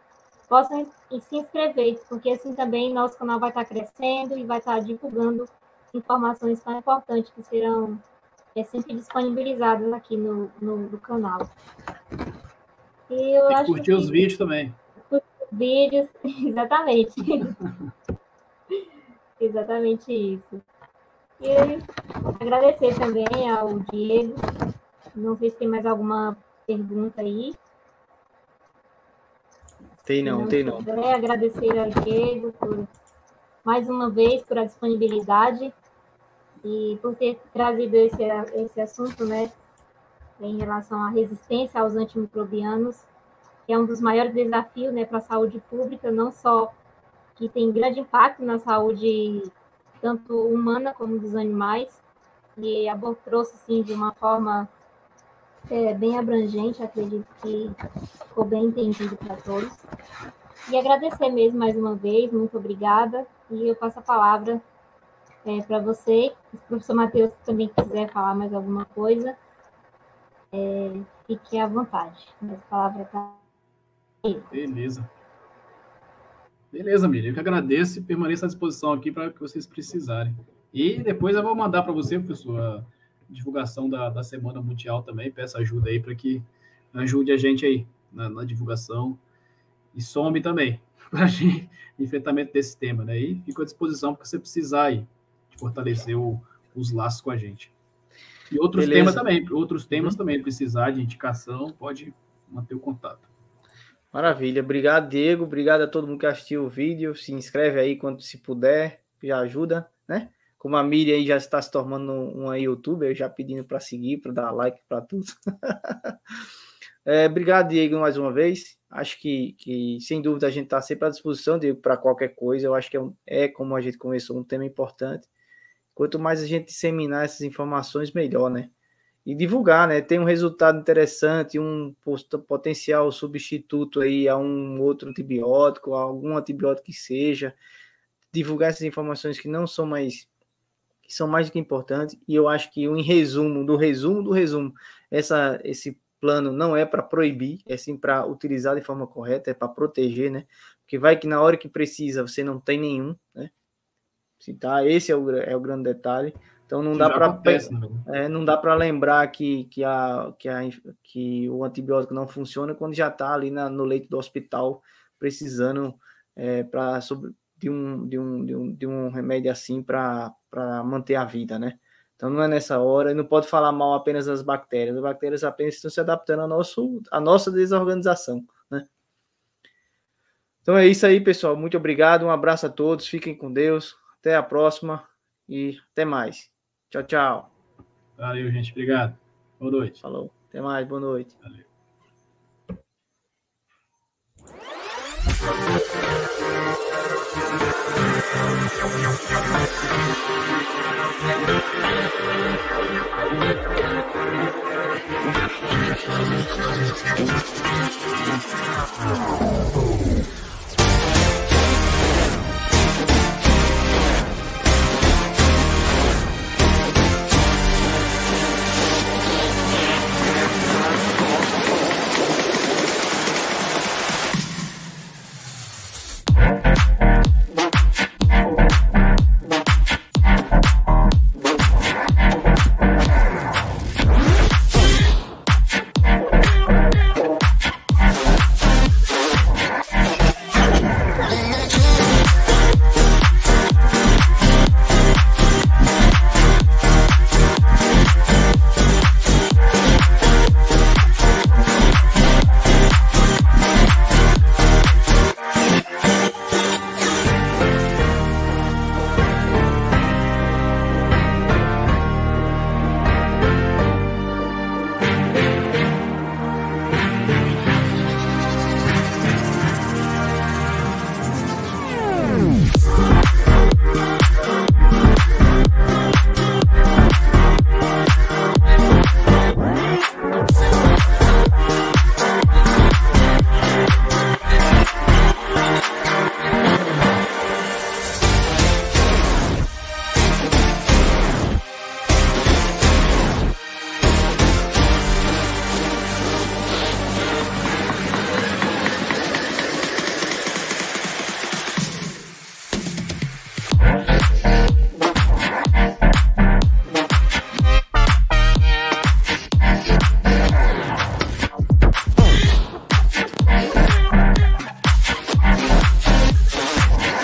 possam se inscrever, porque assim também nosso canal vai estar crescendo e vai estar divulgando informações tão importantes que serão é sempre disponibilizadas aqui no, no, no canal. E eu e acho curtir que... os vídeos também. Curtir os vídeos, exatamente. exatamente isso. E agradecer também ao Diego. Não sei se tem mais alguma pergunta aí. Tem não, não tem não. Agradecer ao Diego por mais uma vez por a disponibilidade e por ter trazido esse, esse assunto, né, em relação à resistência aos antimicrobianos, que é um dos maiores desafios, né, para a saúde pública, não só que tem grande impacto na saúde tanto humana como dos animais, e a Bom trouxe, assim, de uma forma é, bem abrangente, acredito que ficou bem entendido para todos. E agradecer mesmo mais uma vez, muito obrigada, e eu passo a palavra é, para você. Se o professor Matheus também quiser falar mais alguma coisa, é, fique à vontade. A palavra está Beleza. Beleza, Miriam. Eu que agradeço e permaneço à disposição aqui para que vocês precisarem. E depois eu vou mandar para você, professor, a divulgação da, da Semana Mundial também. Peço ajuda aí para que ajude a gente aí na, na divulgação e some também para a gente enfrentamento desse tema, né? E fico à disposição para você precisar aí fortalecer o, os laços com a gente. E outros Beleza. temas também, outros temas uhum. também, precisar de indicação, pode manter o contato. Maravilha, obrigado Diego, obrigado a todo mundo que assistiu o vídeo, se inscreve aí quando se puder, já ajuda, né? Como a Miriam aí já está se tornando uma youtuber, já pedindo para seguir, para dar like para tudo. é, obrigado Diego mais uma vez, acho que, que sem dúvida a gente está sempre à disposição, Diego, para qualquer coisa, eu acho que é, um, é, como a gente começou, um tema importante, Quanto mais a gente disseminar essas informações, melhor, né? E divulgar, né? Tem um resultado interessante, um potencial substituto aí a um outro antibiótico, a algum antibiótico que seja. Divulgar essas informações que não são mais que são mais do que importantes. E eu acho que, em resumo, do resumo do resumo, essa, esse plano não é para proibir, é sim para utilizar de forma correta, é para proteger, né? Porque vai que na hora que precisa você não tem nenhum, né? tá Esse é o, é o grande detalhe. Então não dá para né? é, não dá para lembrar que, que, a, que, a, que o antibiótico não funciona quando já está ali na, no leito do hospital precisando é, para de um, de, um, de, um, de um remédio assim para manter a vida, né? Então não é nessa hora, e não pode falar mal apenas das bactérias. As bactérias apenas estão se adaptando à, nosso, à nossa desorganização, né? Então é isso aí, pessoal. Muito obrigado, um abraço a todos, fiquem com Deus. Até a próxima e até mais. Tchau, tchau. Valeu, gente. Obrigado. Boa noite. Falou. Até mais. Boa noite. Valeu. You.